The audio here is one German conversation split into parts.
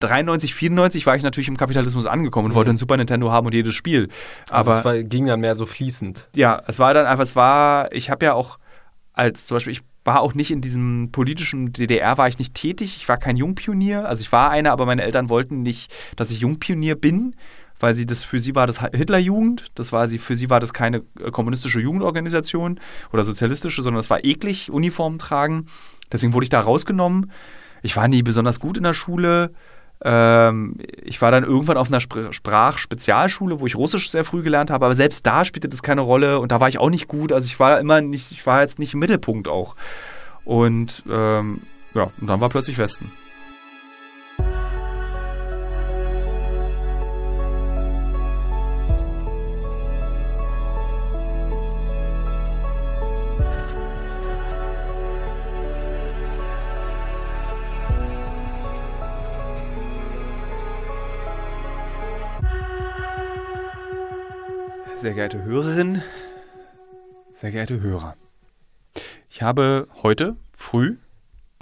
93, 94 war ich natürlich im Kapitalismus angekommen und Mhm. wollte ein Super Nintendo haben und jedes Spiel. Also Aber es war, ging dann mehr so fließend. ja, es war dann einfach, es war, ich habe ja auch als zum Beispiel, ich war auch nicht in diesem politischen DDR, war ich nicht tätig, ich war kein Jungpionier, also ich war einer, aber meine Eltern wollten nicht, dass ich Jungpionier bin, weil sie das, für sie war das Hitlerjugend, das war sie, für sie war das keine äh, kommunistische Jugendorganisation oder sozialistische, sondern das war eklig, Uniformen tragen, deswegen wurde ich da rausgenommen. Ich war nie besonders gut in der Schule, ähm, ich war dann irgendwann auf einer Spr Sprachspezialschule, wo ich Russisch sehr früh gelernt habe, aber selbst da spielte das keine Rolle und da war ich auch nicht gut. Also ich war immer nicht, ich war jetzt nicht im Mittelpunkt auch. Und ähm, ja, und dann war plötzlich Westen. Sehr geehrte Hörerin, sehr geehrte Hörer. Ich habe heute früh,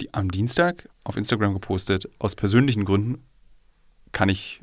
die, am Dienstag, auf Instagram gepostet, aus persönlichen Gründen kann ich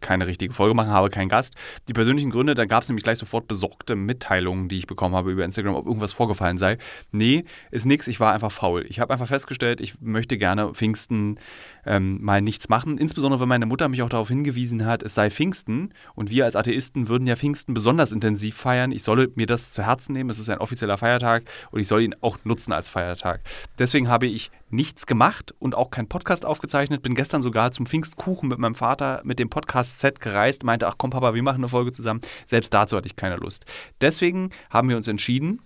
keine richtige Folge machen, habe keinen Gast. Die persönlichen Gründe, da gab es nämlich gleich sofort besorgte Mitteilungen, die ich bekommen habe über Instagram, ob irgendwas vorgefallen sei. Nee, ist nix, ich war einfach faul. Ich habe einfach festgestellt, ich möchte gerne Pfingsten ähm, mal nichts machen. Insbesondere, wenn meine Mutter mich auch darauf hingewiesen hat, es sei Pfingsten und wir als Atheisten würden ja Pfingsten besonders intensiv feiern. Ich solle mir das zu Herzen nehmen, es ist ein offizieller Feiertag und ich soll ihn auch nutzen als Feiertag. Deswegen habe ich nichts gemacht und auch keinen Podcast aufgezeichnet. Bin gestern sogar zum Pfingstkuchen mit meinem Vater mit dem Podcast-Set gereist, meinte, ach komm Papa, wir machen eine Folge zusammen. Selbst dazu hatte ich keine Lust. Deswegen haben wir uns entschieden,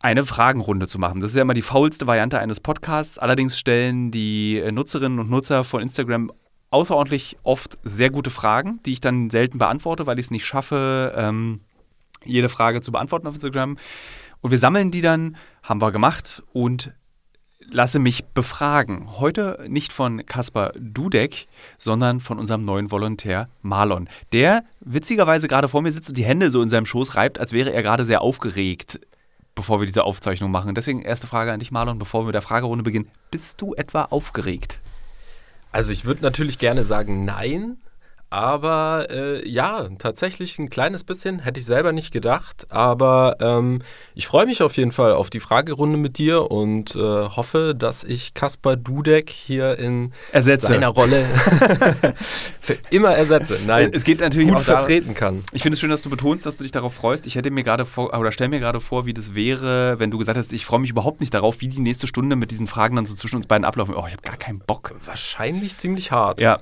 eine Fragenrunde zu machen. Das ist ja immer die faulste Variante eines Podcasts. Allerdings stellen die äh, Nutzerinnen und Nutzer von Instagram außerordentlich oft sehr gute Fragen, die ich dann selten beantworte, weil ich es nicht schaffe, ähm, jede Frage zu beantworten auf Instagram. Und wir sammeln die dann, haben wir gemacht und lasse mich befragen. Heute nicht von Kaspar Dudek, sondern von unserem neuen Volontär Marlon, der witzigerweise gerade vor mir sitzt und die Hände so in seinem Schoß reibt, als wäre er gerade sehr aufgeregt, bevor wir diese Aufzeichnung machen. Deswegen erste Frage an dich, Marlon, bevor wir mit der Fragerunde beginnen. Bist du etwa aufgeregt? Also ich würde natürlich gerne sagen nein, aber äh, ja, tatsächlich ein kleines bisschen hätte ich selber nicht gedacht. Aber ähm, ich freue mich auf jeden Fall auf die Fragerunde mit dir und äh, hoffe, dass ich Kaspar Dudek hier in Ersetze. seiner Rolle für immer ersetze. Nein, Es geht natürlich gut vertreten kann. Ich finde es schön, dass du betonst, dass du dich darauf freust. Ich hätte mir gerade vor, oder stell mir gerade vor, wie das wäre, wenn du gesagt hast, ich freue mich überhaupt nicht darauf, wie die nächste Stunde mit diesen Fragen dann so zwischen uns beiden ablaufen. Oh, ich habe gar keinen Bock. Wahrscheinlich ziemlich hart. Ja.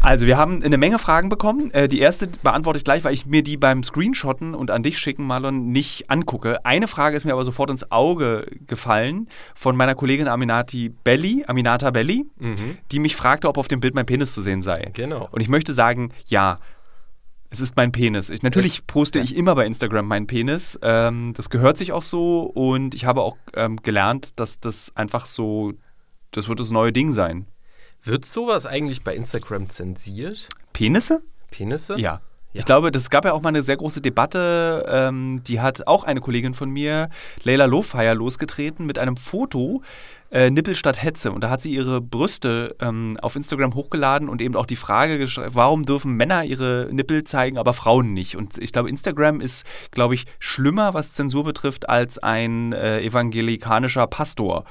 Also, wir haben eine Menge Fragen bekommen. Äh, die erste beantworte ich gleich, weil ich mir die beim Screenshotten und an dich schicken, Marlon, nicht angucke. Eine Frage ist mir aber sofort ins Auge gefallen von meiner Kollegin Aminati Belli, Aminata Belli, Mhm. die mich fragte, ob auf dem Bild mein Penis zu sehen sei. Genau. Und ich möchte sagen, ja. Es ist mein Penis. Ich, natürlich Es- poste ich immer bei Instagram meinen Penis. Ähm, das gehört sich auch so und ich habe auch ähm, gelernt, dass das einfach so, das wird das neue Ding sein. Wird sowas eigentlich bei Instagram zensiert? Penisse? Penisse? Ja. Ja. Ich glaube, das gab ja auch mal eine sehr große Debatte. Ähm, die hat auch eine Kollegin von mir, Leila Lohfeier, losgetreten mit einem Foto, äh, Nippel statt Hetze. Und da hat sie ihre Brüste ähm, auf Instagram hochgeladen und eben auch die Frage gestellt, warum dürfen Männer ihre Nippel zeigen, aber Frauen nicht? Und ich glaube, Instagram ist, glaube ich, schlimmer, was Zensur betrifft, als ein äh, evangelikanischer Pastor.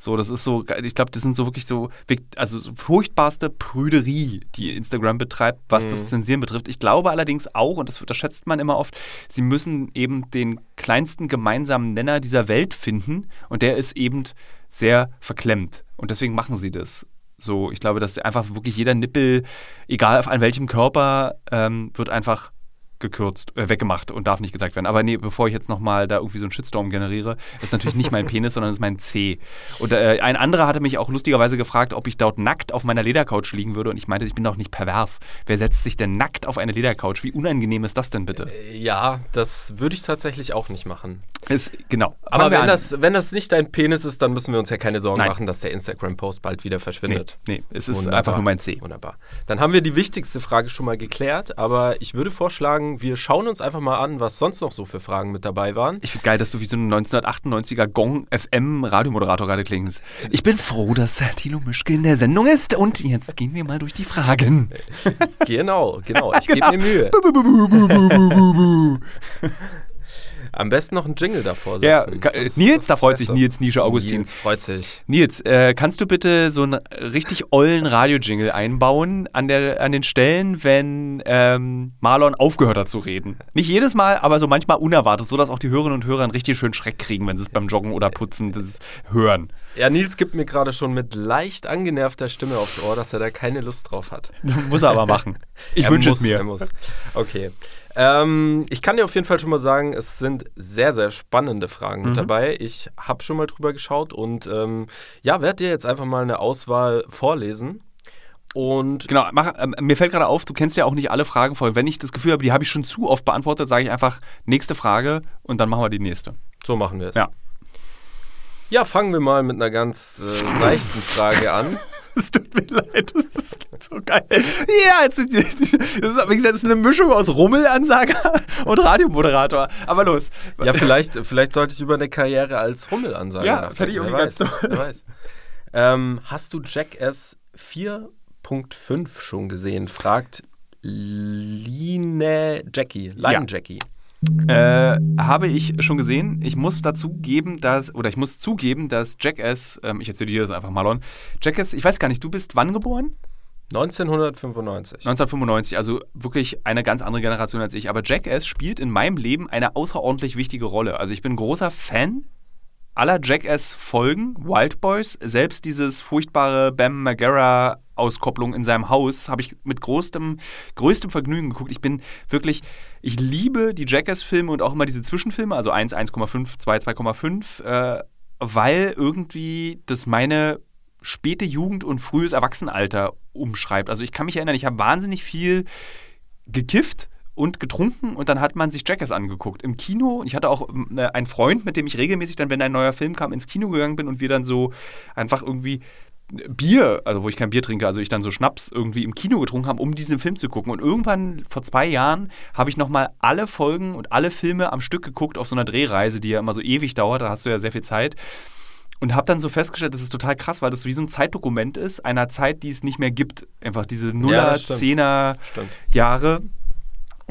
So, das ist so, ich glaube, das sind so wirklich so, also so furchtbarste Prüderie, die Instagram betreibt, was das Zensieren betrifft. Ich glaube allerdings auch, und das unterschätzt man immer oft, sie müssen eben den kleinsten gemeinsamen Nenner dieser Welt finden und der ist eben sehr verklemmt. Und deswegen machen sie das. So, ich glaube, dass einfach wirklich jeder Nippel, egal an welchem Körper, ähm, wird einfach gekürzt, äh, weggemacht und darf nicht gezeigt werden. Aber nee, bevor ich jetzt nochmal da irgendwie so einen Shitstorm generiere, ist natürlich nicht mein Penis, sondern ist mein C. Und äh, ein anderer hatte mich auch lustigerweise gefragt, ob ich dort nackt auf meiner Ledercouch liegen würde und ich meinte, ich bin doch nicht pervers. Wer setzt sich denn nackt auf eine Ledercouch? Wie unangenehm ist das denn bitte? Ja, das würde ich tatsächlich auch nicht machen. Ist, genau. Aber Fangen wenn das, wenn das nicht dein Penis ist, dann müssen wir uns ja keine Sorgen Nein. machen, dass der Instagram-Post bald wieder Nee, verschwindet. nee, es ist Wunderbar. einfach nur mein C. Wunderbar. Dann haben wir die wichtigste Frage schon mal geklärt, aber ich würde vorschlagen, sagen, wir schauen uns einfach mal an, was sonst noch so für Fragen mit dabei waren. Ich finde geil, dass du wie so ein 1998er Gong FM Radiomoderator gerade klingst. Ich bin froh, dass Thilo Mischke in der Sendung ist und jetzt gehen wir mal durch die Fragen. Genau, genau. Ich gebe mir Mühe. Am besten noch einen Jingle davor Ja, setzen. ka- Das- Nils, das da freut sich besser. Nils Nische Augustin. Nils freut sich. Nils, äh, kannst du bitte so einen richtig ollen Radio-Jingle einbauen an, der, an den Stellen, wenn ähm, Marlon aufgehört hat zu reden? Nicht jedes Mal, aber so manchmal unerwartet, sodass auch die Hörerinnen und Hörer einen richtig schönen Schreck kriegen, wenn sie es beim Joggen oder Putzen das hören. Ja, Nils gibt mir gerade schon mit leicht angenervter Stimme aufs Ohr, dass er da keine Lust drauf hat. Muss er aber machen. Ich wünsche es mir. Er muss. Okay. Ähm, ich kann dir auf jeden Fall schon mal sagen, es sind sehr, sehr spannende Fragen Mhm. mit dabei. Ich habe schon mal drüber geschaut und ähm, ja, werde dir jetzt einfach mal eine Auswahl vorlesen. Und Genau, mach, ähm, mir fällt gerade auf, du kennst ja auch nicht alle Fragen voll. Wenn ich das Gefühl habe, die habe ich schon zu oft beantwortet, sage ich einfach nächste Frage und dann machen wir die nächste. so machen wir es. Ja. Ja, fangen wir mal mit einer ganz äh, seichten Frage an. Es tut mir leid, das klingt so geil. Ja, jetzt das ist, wie gesagt, das ist eine Mischung aus Rummelansager und Radiomoderator. Aber los. Ja, vielleicht, vielleicht sollte ich über eine Karriere als Rummelansager Ja, nachdenken. weiß, ganz toll. wer weiß. Ähm, hast du Jackass 4.5 schon gesehen? Fragt Line Jackie. Line Ja. Jackie. Äh, habe ich schon gesehen. Ich muss dazu geben, dass, oder ich muss zugeben, dass Jackass, ähm, ich erzähle dir das einfach, Marlon. Jackass, ich weiß gar nicht, du bist wann geboren? 1995. 1995, also wirklich eine ganz andere Generation als ich. Aber Jackass spielt in meinem Leben eine außerordentlich wichtige Rolle. Also ich bin großer Fan aller Jackass-Folgen, Wild Boys. Selbst dieses furchtbare Bam Margera-Auskopplung in seinem Haus habe ich mit größtem, größtem Vergnügen geguckt. Ich bin wirklich, ich liebe die Jackass-Filme und auch immer diese Zwischenfilme, also 1, 1,5, 2, 2,5, äh, weil irgendwie das meine späte Jugend und frühes Erwachsenenalter umschreibt. Also ich kann mich erinnern, ich habe wahnsinnig viel gekifft und getrunken und dann hat man sich Jackass angeguckt im Kino. Ich hatte auch ähm, einen Freund, mit dem ich regelmäßig dann, wenn ein neuer Film kam, ins Kino gegangen bin und wir dann so einfach irgendwie Bier, also wo ich kein Bier trinke, also ich dann so Schnaps irgendwie im Kino getrunken habe, um diesen Film zu gucken. Und irgendwann vor zwei Jahren habe ich nochmal alle Folgen und alle Filme am Stück geguckt auf so einer Drehreise, die ja immer so ewig dauert, da hast du ja sehr viel Zeit. Und habe dann so festgestellt, das ist total krass, weil das wie so ein Zeitdokument ist, einer Zeit, die es nicht mehr gibt. Einfach diese Nuller. Zehner Stimmt. Jahre.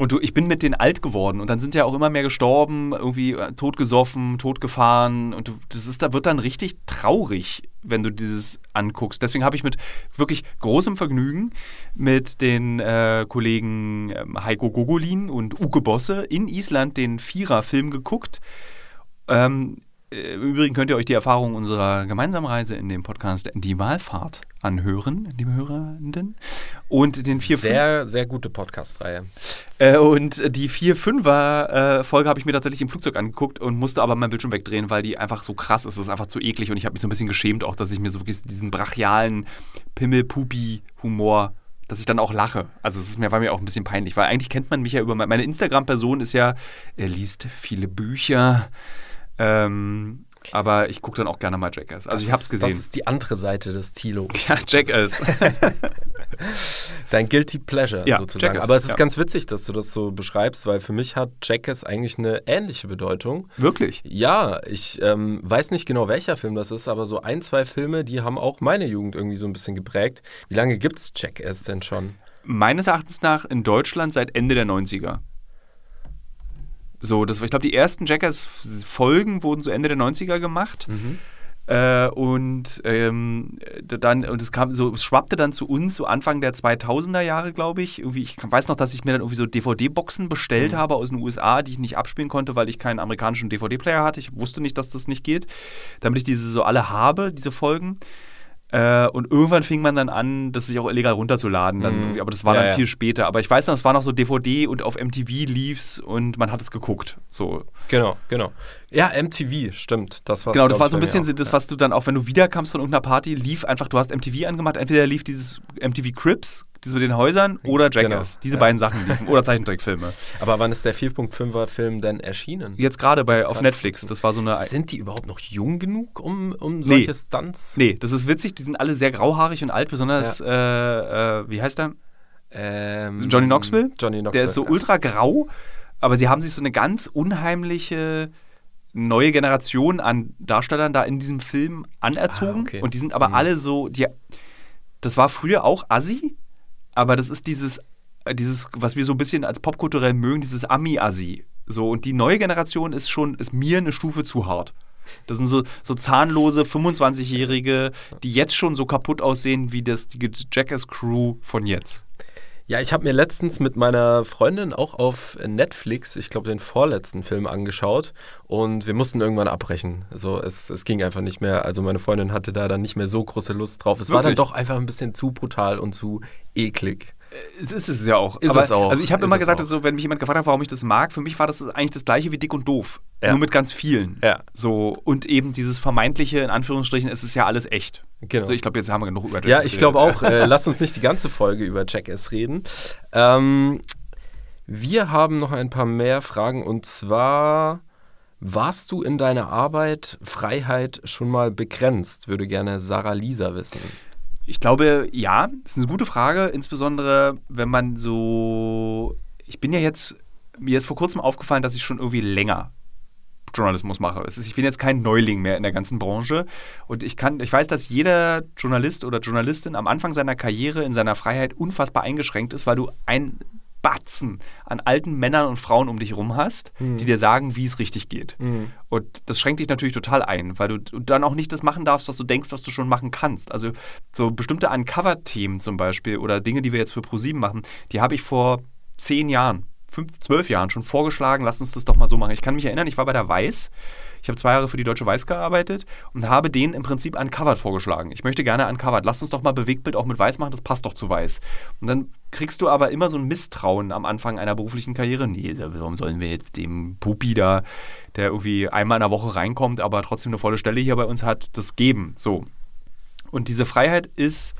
Und du, ich bin mit denen alt geworden und dann sind ja auch immer mehr gestorben, irgendwie äh, totgesoffen, totgefahren und du, das ist, da wird dann richtig traurig, wenn du dieses anguckst. Deswegen habe ich mit wirklich großem Vergnügen mit den äh, Kollegen ähm, Heiko Gogolin und Uke Bosse in Island den Vierer-Film geguckt. Ähm, äh, Im Übrigen könnt ihr euch die Erfahrung unserer gemeinsamen Reise in dem Podcast Die Wahlfahrt anhören, liebe Hörenden. Und den 4 Sehr, sehr gute Podcast-Reihe. äh, und die 4-5er-Folge habe ich mir tatsächlich im Flugzeug angeguckt und musste aber mein Bildschirm wegdrehen, weil die einfach so krass ist. Es ist einfach zu eklig und ich habe mich so ein bisschen geschämt, auch dass ich mir so wirklich diesen brachialen Pimmel-Pupi-Humor, dass ich dann auch lache. Also es ist mir, war mir auch ein bisschen peinlich, weil eigentlich kennt man mich ja über meine Instagram-Person ist ja, er liest viele Bücher. Ähm, aber ich gucke dann auch gerne mal Jackass. Also Das ich habe es gesehen. Das ist die andere Seite des Tilo. ja, Jackass. Dein Guilty Pleasure Ja, sozusagen. Jackass, Aber es ist ja. ganz witzig, dass du das so beschreibst, weil für mich hat Jackass eigentlich eine ähnliche Bedeutung. Wirklich. Ja, ich ähm, weiß nicht genau, welcher Film das ist, aber so ein, zwei Filme, die haben auch meine Jugend irgendwie so ein bisschen geprägt. Wie lange gibt's Jackass denn schon? meines Erachtens nach in Deutschland seit Ende der 90er. So, das, war- ich glaube, die ersten Jackass-Folgen wurden so Ende der 90er gemacht. Äh, und ähm, dann, und es kam so, es schwappte dann zu uns so Anfang der 2000er Jahre, glaube ich. Irgendwie, ich weiß noch, dass ich mir dann irgendwie so DVD-Boxen bestellt habe aus den USA, die ich nicht abspielen konnte, weil ich keinen amerikanischen DVD-Player hatte. Ich wusste nicht, dass das nicht geht. Damit ich diese so alle habe, diese Folgen. Äh, und irgendwann fing man dann an, das sich auch illegal runterzuladen. Dann, Mhm. aber das war Ja, dann ja. viel später. Aber ich weiß noch, es war noch so DVD und auf MTV lief's und man hat es geguckt. So. Genau, genau. Ja, MTV, stimmt. Das war's, Genau, das war so ein bisschen auch. das, was du dann auch, wenn du wiederkamst von irgendeiner Party, lief einfach, du hast MTV angemacht, entweder lief dieses MTV Crips, dieses mit den Häusern, oder Jackass. Genau. Diese Ja. beiden Sachen liefen. Oder Zeichentrickfilme. Aber wann ist der 4.5er Film denn erschienen? Jetzt gerade bei auf gerade Netflix, das war so eine. Sind die überhaupt noch jung genug, um, um solche Stunts? Nee, das ist witzig, die sind alle sehr grauhaarig und alt, besonders, äh, äh, wie heißt er? Ähm, Johnny Knoxville? Johnny Knoxville. Der ist so ja. ultra grau, aber sie haben sich so eine ganz unheimliche neue Generation an Darstellern da in diesem Film anerzogen. Ah, okay. Und die sind aber Mhm. alle so, die, das war früher auch Assi, aber das ist dieses, dieses, was wir so ein bisschen als popkulturell mögen, dieses Ami-Assi. So, und die neue Generation ist schon, ist mir eine Stufe zu hart. Das sind so, so zahnlose 25-Jährige, die jetzt schon so kaputt aussehen wie das, die Jackass-Crew von jetzt. Ja, ich habe mir letztens mit meiner Freundin auch auf Netflix, ich glaube, den vorletzten Film angeschaut und wir mussten irgendwann abbrechen. Also es, es ging einfach nicht mehr. Also meine Freundin hatte da dann nicht mehr so große Lust drauf. Es war dann Wirklich? doch einfach ein bisschen zu brutal und zu eklig. Es ist es ja auch. Ist aber, es auch. Also ich habe immer es gesagt, so, wenn mich jemand gefragt hat, warum ich das mag, für mich war das eigentlich das gleiche wie dick und doof. Ja. Nur mit ganz vielen. Ja. So, und eben dieses vermeintliche, in Anführungsstrichen, es ist ja alles echt. Genau. So, ich glaube, jetzt haben wir genug über Ja, Jackass ich glaube auch. Äh, lass uns nicht die ganze Folge über Jackass reden. Ähm, wir haben noch ein paar mehr Fragen und zwar. Warst du in deiner Arbeit Freiheit schon mal begrenzt? Würde gerne Sarah Lisa wissen. Ich glaube, ja, das ist eine gute Frage, insbesondere wenn man so. Ich bin ja jetzt, mir ist vor kurzem aufgefallen, dass ich schon irgendwie länger Journalismus mache. Ist, ich bin jetzt kein Neuling mehr in der ganzen Branche und ich kann, ich weiß, dass jeder Journalist oder Journalistin am Anfang seiner Karriere in seiner Freiheit unfassbar eingeschränkt ist, weil du ein Batzen an alten Männern und Frauen um dich rum hast, die dir sagen, wie es richtig geht. Und das schränkt dich natürlich total ein, weil du du dann auch nicht das machen darfst, was du denkst, was du schon machen kannst. Also so bestimmte Uncover-Themen zum Beispiel oder Dinge, die wir jetzt für ProSieben machen, die habe ich vor zehn Jahren, fünf, zwölf Jahren schon vorgeschlagen, lass uns das doch mal so machen. Ich kann mich erinnern, ich war bei der Weiß. Ich habe zwei Jahre für die Deutsche Weiß gearbeitet und habe denen im Prinzip Uncovered vorgeschlagen. Ich möchte gerne Uncovered. Lass uns doch mal Bewegtbild auch mit Weiß machen, das passt doch zu Weiß. Und dann kriegst du aber immer so ein Misstrauen am Anfang einer beruflichen Karriere. Nee, warum sollen wir jetzt dem Pupi da, der irgendwie einmal in der Woche reinkommt, aber trotzdem eine volle Stelle hier bei uns hat, das geben? So. Und diese Freiheit ist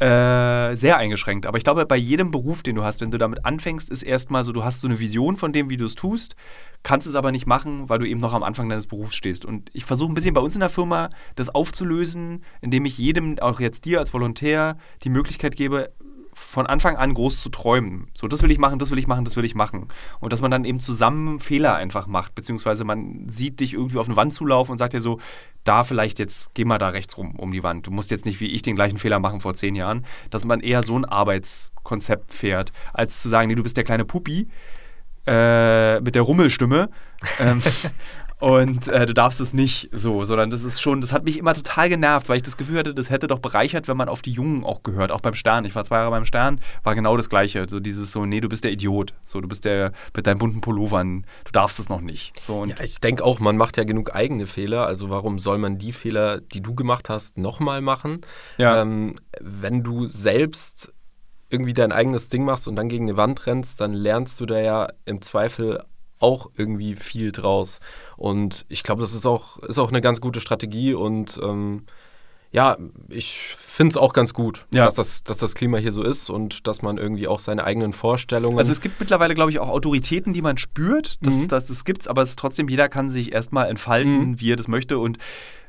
äh, sehr eingeschränkt. Aber ich glaube, bei jedem Beruf, den du hast, wenn du damit anfängst, ist erstmal so, du hast so eine Vision von dem, wie du es tust, kannst es aber nicht machen, weil du eben noch am Anfang deines Berufs stehst. Und ich versuche ein bisschen bei uns in der Firma das aufzulösen, indem ich jedem, auch jetzt dir als Volontär, die Möglichkeit gebe, von Anfang an groß zu träumen. So, das will ich machen, das will ich machen, das will ich machen. Und dass man dann eben zusammen Fehler einfach macht, beziehungsweise man sieht dich irgendwie auf eine Wand zulaufen und sagt dir so, da vielleicht jetzt, geh mal da rechts rum um die Wand. Du musst jetzt nicht wie ich den gleichen Fehler machen vor zehn Jahren, dass man eher so ein Arbeitskonzept fährt, als zu sagen, nee, du bist der kleine Puppi äh, mit der Rummelstimme. ähm, und äh, du darfst es nicht so, sondern das ist schon, das hat mich immer total genervt, weil ich das Gefühl hatte, das hätte doch bereichert, wenn man auf die Jungen auch gehört, auch beim Stern. Ich war zwei Jahre beim Stern, war genau das Gleiche. So dieses so, nee, du bist der Idiot. So, du bist der mit deinen bunten Pullovern, du darfst es noch nicht. So, und Ja, ich denke auch, man macht ja genug eigene Fehler. Also warum soll man die Fehler, die du gemacht hast, nochmal machen? Ja. Ähm, wenn du selbst irgendwie dein eigenes Ding machst und dann gegen eine Wand rennst, dann lernst du da ja im Zweifel auch irgendwie viel draus. Und ich glaube, das ist auch, ist auch eine ganz gute Strategie und ähm, ja, ich finde es auch ganz gut, Ja. dass, das, dass das Klima hier so ist und dass man irgendwie auch seine eigenen Vorstellungen. Also es gibt mittlerweile, glaube ich, auch Autoritäten, die man spürt. Das, Mhm. das, das gibt's, aber es ist trotzdem, jeder kann sich erstmal entfalten, wie er das möchte. Und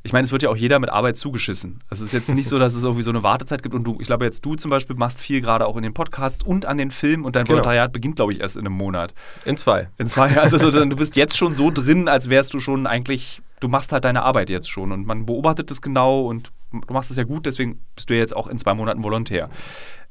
ich meine, es wird ja auch jeder mit Arbeit zugeschissen. Es ist jetzt nicht so, dass es irgendwie so eine Wartezeit gibt. Und du, ich glaube, jetzt du zum Beispiel machst viel gerade auch in den Podcasts und an den Filmen und dein Genau. Volontariat beginnt, glaube ich, erst in einem Monat. in zwei. In zwei. Also so, du bist jetzt schon so drin, als wärst du schon eigentlich, du machst halt deine Arbeit jetzt schon. Und man beobachtet das genau und du machst es ja gut, deswegen bist du ja jetzt auch in zwei Monaten Volontär.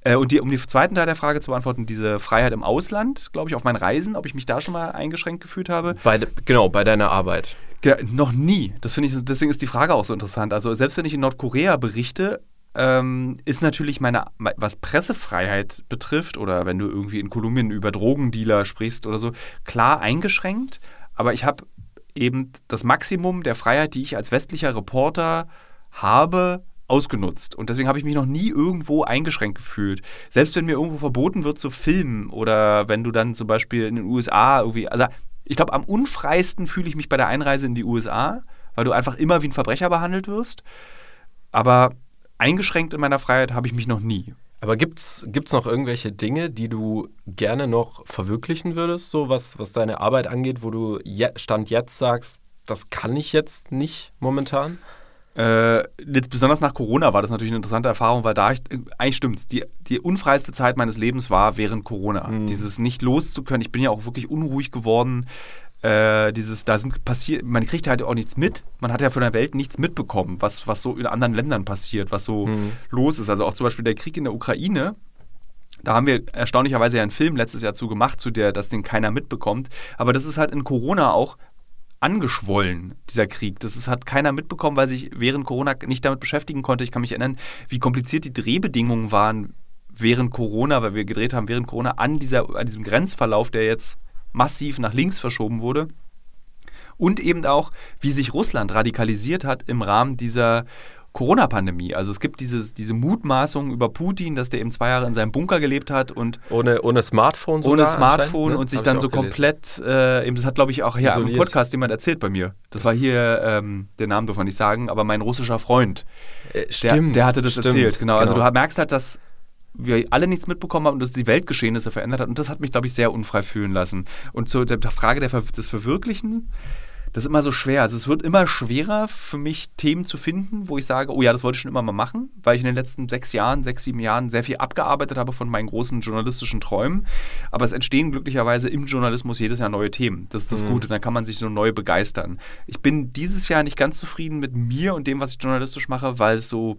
Äh, und die, um den zweiten Teil der Frage zu beantworten, diese Freiheit im Ausland, glaube ich, auf meinen Reisen, ob ich mich da schon mal eingeschränkt gefühlt habe. Bei, genau, bei deiner Arbeit. Ja, noch nie. Das finde ich, deswegen ist die Frage auch so interessant. Also selbst wenn ich in Nordkorea berichte, ähm, ist natürlich meine, was Pressefreiheit betrifft oder wenn du irgendwie in Kolumbien über Drogendealer sprichst oder so, klar eingeschränkt. Aber ich habe eben das Maximum der Freiheit, die ich als westlicher Reporter habe, ausgenutzt. Und deswegen habe ich mich noch nie irgendwo eingeschränkt gefühlt. Selbst wenn mir irgendwo verboten wird zu filmen oder wenn du dann zum Beispiel in den USA irgendwie, also ich glaube, am unfreisten fühle ich mich bei der Einreise in die USA, weil du einfach immer wie ein Verbrecher behandelt wirst. Aber eingeschränkt in meiner Freiheit habe ich mich noch nie. Aber gibt's gibt's noch irgendwelche Dinge, die du gerne noch verwirklichen würdest, so was, was deine Arbeit angeht, wo du je, Stand jetzt sagst, das kann ich jetzt nicht momentan? Äh, jetzt besonders nach Corona war das natürlich eine interessante Erfahrung, weil da ich, eigentlich stimmt's, die, die unfreiste Zeit meines Lebens war während Corona. Mhm. Dieses nicht loszukönnen, ich bin ja auch wirklich unruhig geworden. Äh, dieses, da sind passiert, man kriegt halt auch nichts mit. Man hat ja von der Welt nichts mitbekommen, was, was so in anderen Ländern passiert, was so Mhm. los ist. Also auch zum Beispiel der Krieg in der Ukraine, da haben wir erstaunlicherweise ja einen Film letztes Jahr zu gemacht, zu der, dass den keiner mitbekommt. Aber das ist halt in Corona auch angeschwollen, dieser Krieg. Das ist, hat keiner mitbekommen, weil sich während Corona nicht damit beschäftigen konnte. Ich kann mich erinnern, wie kompliziert die Drehbedingungen waren während Corona, weil wir gedreht haben während Corona an, dieser, an diesem Grenzverlauf, der jetzt massiv nach links verschoben wurde. Und eben auch, wie sich Russland radikalisiert hat im Rahmen dieser Corona-Pandemie. Also es gibt dieses, diese Mutmaßung über Putin, dass der eben zwei Jahre in seinem Bunker gelebt hat und Ohne, ohne Smartphone ohne sogar Smartphone anscheinend, ne? und sich Hab dann so gelesen. komplett, äh, eben, das hat glaube ich auch hier im Isoliert. Podcast jemand erzählt bei mir. Das, Das- war hier, ähm, den Namen darf man nicht sagen, aber mein russischer Freund, Äh, der, stimmt, der hatte das stimmt, erzählt. Genau. Also du merkst halt, dass wir alle nichts mitbekommen haben und dass die Weltgeschehnisse verändert hat. Und das hat mich, glaube ich, sehr unfrei fühlen lassen. Und zu der der Frage der des Verwirklichen, das ist immer so schwer. Also es wird immer schwerer für mich, Themen zu finden, wo ich sage, oh ja, das wollte ich schon immer mal machen, weil ich in den letzten sechs Jahren, sechs, sieben Jahren sehr viel abgearbeitet habe von meinen großen journalistischen Träumen. Aber es entstehen glücklicherweise im Journalismus jedes Jahr neue Themen. Das ist das Mhm. Gute. Dann kann man sich so neu begeistern. Ich bin dieses Jahr nicht ganz zufrieden mit mir und dem, was ich journalistisch mache, weil es so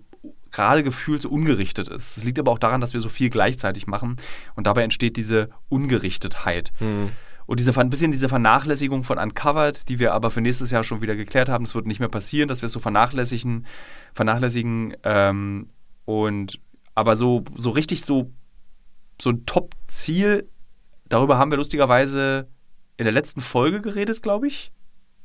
gerade gefühlt so ungerichtet ist. Es liegt aber auch daran, dass wir so viel gleichzeitig machen und dabei entsteht diese Ungerichtetheit. Mhm. Und diese, ein bisschen diese Vernachlässigung von Uncovered, die wir aber für nächstes Jahr schon wieder geklärt haben, es wird nicht mehr passieren, dass wir es so vernachlässigen, vernachlässigen ähm, und aber so, so richtig so, so ein Top-Ziel, darüber haben wir lustigerweise in der letzten Folge geredet, glaube ich.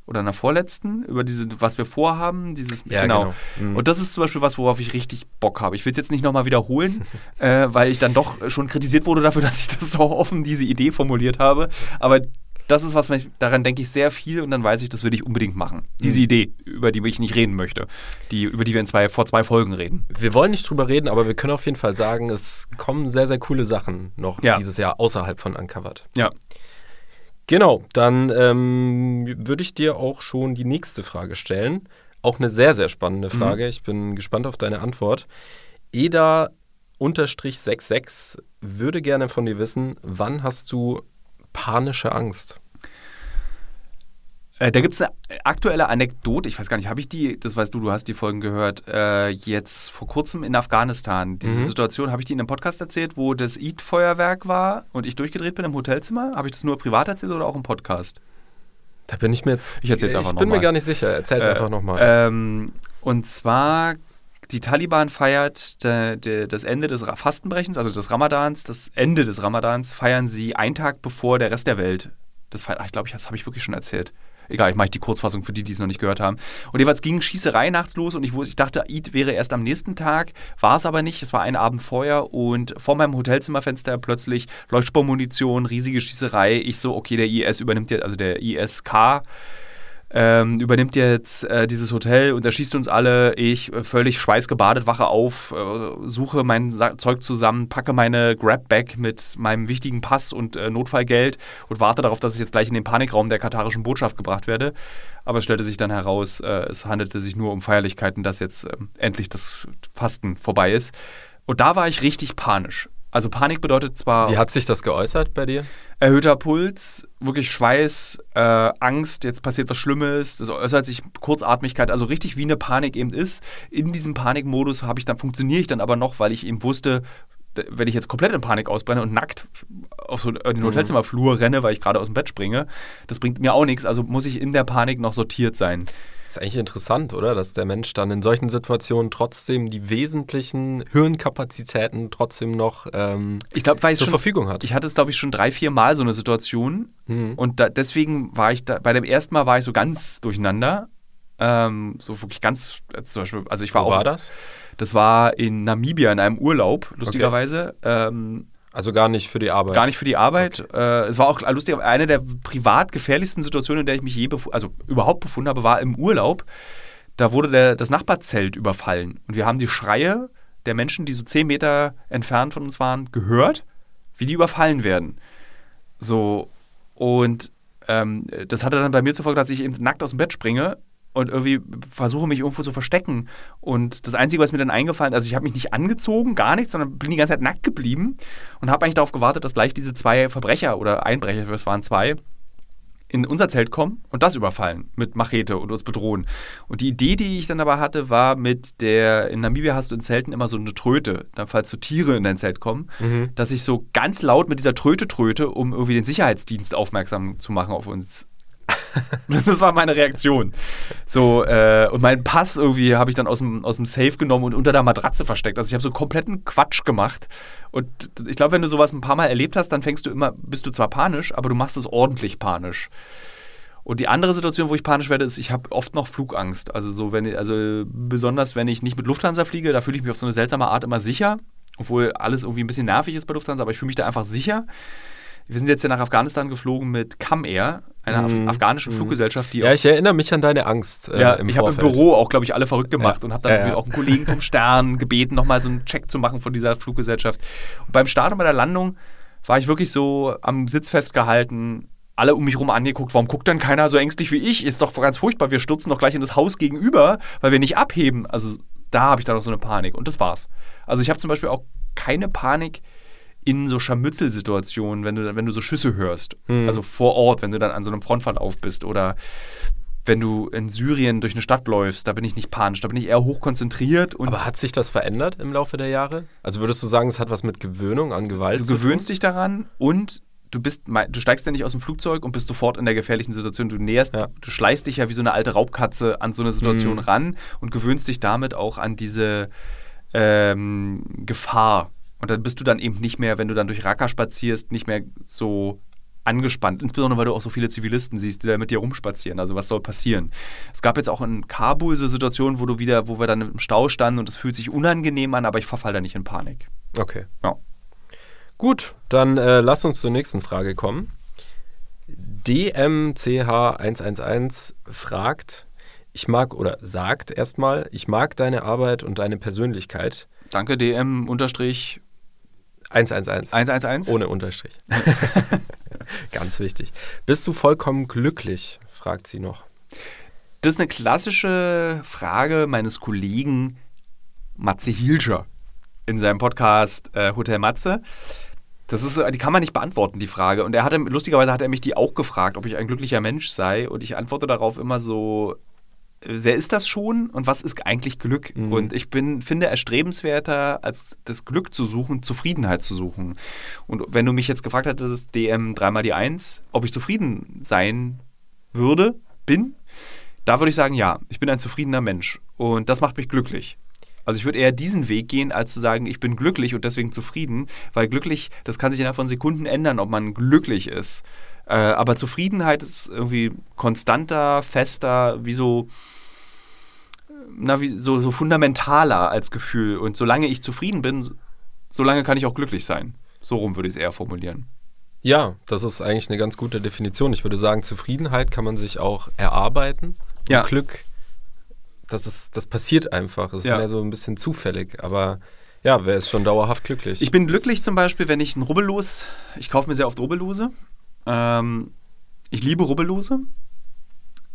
Oder in der vorletzten, über diese, was wir vorhaben, dieses, Ja, genau. Mhm. Und das ist zum Beispiel was, worauf ich richtig Bock habe. Ich will es jetzt nicht nochmal wiederholen, äh, weil ich dann doch schon kritisiert wurde dafür, dass ich das so offen, diese Idee formuliert habe. Aber das ist was, daran denke ich sehr viel und dann weiß ich, das will ich unbedingt machen. Diese Mhm. Idee, über die ich nicht reden möchte, die, über die wir in zwei, vor zwei Folgen reden. Wir wollen nicht drüber reden, aber wir können auf jeden Fall sagen, es kommen sehr, sehr coole Sachen noch Ja. dieses Jahr außerhalb von Uncovered. Ja. Genau, dann ähm, würde ich dir auch schon die nächste Frage stellen. Auch eine sehr, sehr spannende Frage. Ich bin gespannt auf deine Antwort. Eda-66 würde gerne von dir wissen, wann hast du panische Angst? Äh, da gibt es eine aktuelle Anekdote, ich weiß gar nicht, habe ich die, das weißt du, du hast die Folgen gehört, äh, jetzt vor kurzem in Afghanistan. Diese Mhm. Situation, habe ich die in einem Podcast erzählt, wo das Eid-Feuerwerk war und ich durchgedreht bin im Hotelzimmer? Habe ich das nur privat erzählt oder auch im Podcast? Da bin ich mir jetzt. Ich erzähl's einfach Ich bin noch mir mal. gar nicht sicher. Erzähl's Äh, einfach nochmal. Ähm, und zwar, die Taliban feiert de, de, das Ende des Fastenbrechens, also des Ramadans, das Ende des Ramadans feiern sie einen Tag bevor der Rest der Welt. Das ich glaube, das habe ich wirklich schon erzählt. Egal, ich mache die Kurzfassung für die, die es noch nicht gehört haben. Und jeweils ging Schießerei nachts los und ich, ich dachte, Eid wäre erst am nächsten Tag. War es aber nicht. Es war ein Abend vorher und vor meinem Hotelzimmerfenster plötzlich Leuchtspurmunition, riesige Schießerei. Ich so, okay, der IS übernimmt jetzt, also der ISK ähm, übernimmt jetzt äh, dieses Hotel und erschießt uns alle. Ich äh, völlig schweißgebadet wache auf, äh, suche mein Sa Zeug zusammen, packe meine Grab-Bag mit meinem wichtigen Pass und äh, Notfallgeld und warte darauf, dass ich jetzt gleich in den Panikraum der katarischen Botschaft gebracht werde. Aber es stellte sich dann heraus, äh, es handelte sich nur um Feierlichkeiten, dass jetzt ähm, endlich das Fasten vorbei ist. Und da war ich richtig panisch. Also Panik bedeutet zwar Wie hat sich das geäußert bei dir? erhöhter Puls, wirklich Schweiß, äh, Angst, jetzt passiert was Schlimmes, das äußert sich Kurzatmigkeit, also richtig wie eine Panik eben ist. In diesem Panikmodus habe ich dann funktioniere ich dann aber noch, weil ich eben wusste, wenn ich jetzt komplett in Panik ausbrenne und nackt auf so den Hotelzimmerflur renne, weil ich gerade aus dem Bett springe, das bringt mir auch nichts. Also muss ich in der Panik noch sortiert sein. Ist eigentlich interessant, oder? Dass der Mensch dann in solchen Situationen trotzdem die wesentlichen Hirnkapazitäten trotzdem noch ähm, Ich ich zur schon, Verfügung hat. Ich hatte es, glaube ich, schon drei, vier Mal so eine Situation. Mhm. Und da, deswegen war ich da, bei dem ersten Mal war ich so ganz durcheinander. Ähm, so wirklich ganz, äh, zum Beispiel, also ich war Wo auch. war das? Das war in Namibia in einem Urlaub, lustigerweise. Ähm, Also gar nicht für die Arbeit. gar nicht für die Arbeit. Äh, es war auch lustig, eine der privat gefährlichsten Situationen, in der ich mich je also überhaupt befunden habe, war im Urlaub. Da wurde der, das Nachbarzelt überfallen. Und wir haben die Schreie der Menschen, die so zehn Meter entfernt von uns waren, gehört, wie die überfallen werden. So, und ähm, das hatte dann bei mir zur Folge, dass ich eben nackt aus dem Bett springe und irgendwie versuche mich irgendwo zu verstecken. Und das Einzige, was mir dann eingefallen ist, also ich habe mich nicht angezogen, gar nichts, sondern bin die ganze Zeit nackt geblieben und habe eigentlich darauf gewartet, dass gleich diese zwei Verbrecher oder Einbrecher, es waren zwei, in unser Zelt kommen und das überfallen mit Machete und uns bedrohen. Und die Idee, die ich dann aber hatte, war mit der, in Namibia hast du in Zelten immer so eine Tröte, dann falls so Tiere in dein Zelt kommen, mhm. dass ich so ganz laut mit dieser Tröte tröte, um irgendwie den Sicherheitsdienst aufmerksam zu machen auf uns. das war meine Reaktion. So, äh, und meinen Pass irgendwie habe ich dann aus dem, aus dem Safe genommen und unter der Matratze versteckt. Also ich habe so kompletten Quatsch gemacht. Und ich glaube, wenn du sowas ein paar Mal erlebt hast, dann fängst du immer, bist du zwar panisch, aber du machst es ordentlich panisch. Und die andere Situation, wo ich panisch werde, ist, ich habe oft noch Flugangst. Also so, wenn, also besonders wenn ich nicht mit Lufthansa fliege, da fühle ich mich auf so eine seltsame Art immer sicher. Obwohl alles irgendwie ein bisschen nervig ist bei Lufthansa, aber ich fühle mich da einfach sicher. Wir sind jetzt ja nach Afghanistan geflogen mit Cam Air, einer mhm. afghanischen mhm. Fluggesellschaft, die. Ja, ich erinnere mich an deine Angst. Äh, ja, im ich habe im Büro auch, glaube ich, alle verrückt gemacht ja. und habe dann ja, auch einen Kollegen vom Stern gebeten, nochmal so einen Check zu machen von dieser Fluggesellschaft. Und beim Start und bei der Landung war ich wirklich so am Sitz festgehalten, alle um mich rum angeguckt, warum guckt denn keiner so ängstlich wie ich? Ist doch ganz furchtbar, wir stürzen doch gleich in das Haus gegenüber, weil wir nicht abheben. Also da habe ich dann noch so eine Panik und das war's. Also ich habe zum Beispiel auch keine Panik in so Scharmützelsituationen, wenn du, wenn du so Schüsse hörst, mhm. also vor Ort, wenn du dann an so einem Frontverlauf bist oder wenn du in Syrien durch eine Stadt läufst, da bin ich nicht panisch, da bin ich eher hochkonzentriert. Aber hat sich das verändert im Laufe der Jahre? Also würdest du sagen, es hat was mit Gewöhnung an Gewalt du zu tun? Du gewöhnst dich daran und du bist, du steigst ja nicht aus dem Flugzeug und bist sofort in der gefährlichen Situation. Du näherst, ja. du schleichst dich ja wie so eine alte Raubkatze an so eine Situation mhm. ran und gewöhnst dich damit auch an diese ähm, Gefahr, und dann bist du dann eben nicht mehr, wenn du dann durch Raqqa spazierst, nicht mehr so angespannt, insbesondere weil du auch so viele Zivilisten siehst, die da mit dir rumspazieren. Also was soll passieren? Es gab jetzt auch in Kabul so Situationen, wo du wieder, wo wir dann im Stau standen und es fühlt sich unangenehm an, aber ich verfall da nicht in Panik. Okay. Ja. Gut, dann äh, lass uns zur nächsten Frage kommen. DMCH111 fragt, ich mag oder sagt erstmal, ich mag deine Arbeit und deine Persönlichkeit. Danke, DM unterstrich 111. 111? Ohne Unterstrich. Ganz wichtig. Bist du vollkommen glücklich? fragt sie noch. Das ist eine klassische Frage meines Kollegen Matze Hilscher in seinem Podcast äh, Hotel Matze. Das ist, die kann man nicht beantworten, die Frage. Und er hatte, lustigerweise hat er mich die auch gefragt, ob ich ein glücklicher Mensch sei. Und ich antworte darauf immer so wer ist das schon und was ist eigentlich Glück? Mhm. Und ich bin, finde erstrebenswerter, als das Glück zu suchen, Zufriedenheit zu suchen. Und wenn du mich jetzt gefragt hättest, DM dreimal die Eins, ob ich zufrieden sein würde, bin, da würde ich sagen, ja, ich bin ein zufriedener Mensch. Und das macht mich glücklich. Also ich würde eher diesen Weg gehen, als zu sagen, ich bin glücklich und deswegen zufrieden, weil glücklich, das kann sich innerhalb von Sekunden ändern, ob man glücklich ist. Äh, aber Zufriedenheit ist irgendwie konstanter, fester, wie so, na, wie so, so fundamentaler als Gefühl. Und solange ich zufrieden bin, solange kann ich auch glücklich sein. So rum würde ich es eher formulieren. Ja, das ist eigentlich eine ganz gute Definition. Ich würde sagen, Zufriedenheit kann man sich auch erarbeiten. Ja. Glück, das, ist, das passiert einfach. Das ist ja. mehr so ein bisschen zufällig. Aber ja, wer ist schon dauerhaft glücklich? Ich bin glücklich zum Beispiel, wenn ich ein Rubbellos, ich kaufe mir sehr oft Rubbellose. Ähm, ich liebe Rubbellose.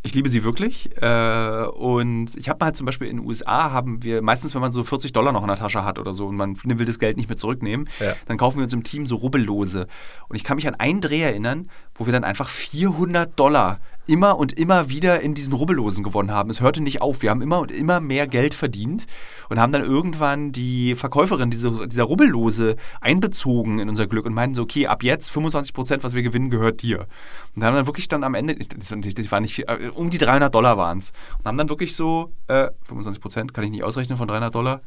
Ich liebe sie wirklich. Äh, und ich habe halt zum Beispiel in den USA haben wir, meistens wenn man so 40 Dollar noch in der Tasche hat oder so und man will das Geld nicht mehr zurücknehmen, ja. dann kaufen wir uns im Team so Rubbellose. Und ich kann mich an einen Dreh erinnern, wo wir dann einfach 400 Dollar immer und immer wieder in diesen Rubbellosen gewonnen haben. Es hörte nicht auf. Wir haben immer und immer mehr Geld verdient und haben dann irgendwann die Verkäuferin diese, dieser Rubbellose einbezogen in unser Glück und meinten so, okay, ab jetzt 25 Prozent, was wir gewinnen, gehört dir. Und haben dann wirklich dann am Ende, das war nicht viel, äh, um die 300 Dollar waren es. Und haben dann wirklich so, äh, 25 Prozent, kann ich nicht ausrechnen von 300 Dollar.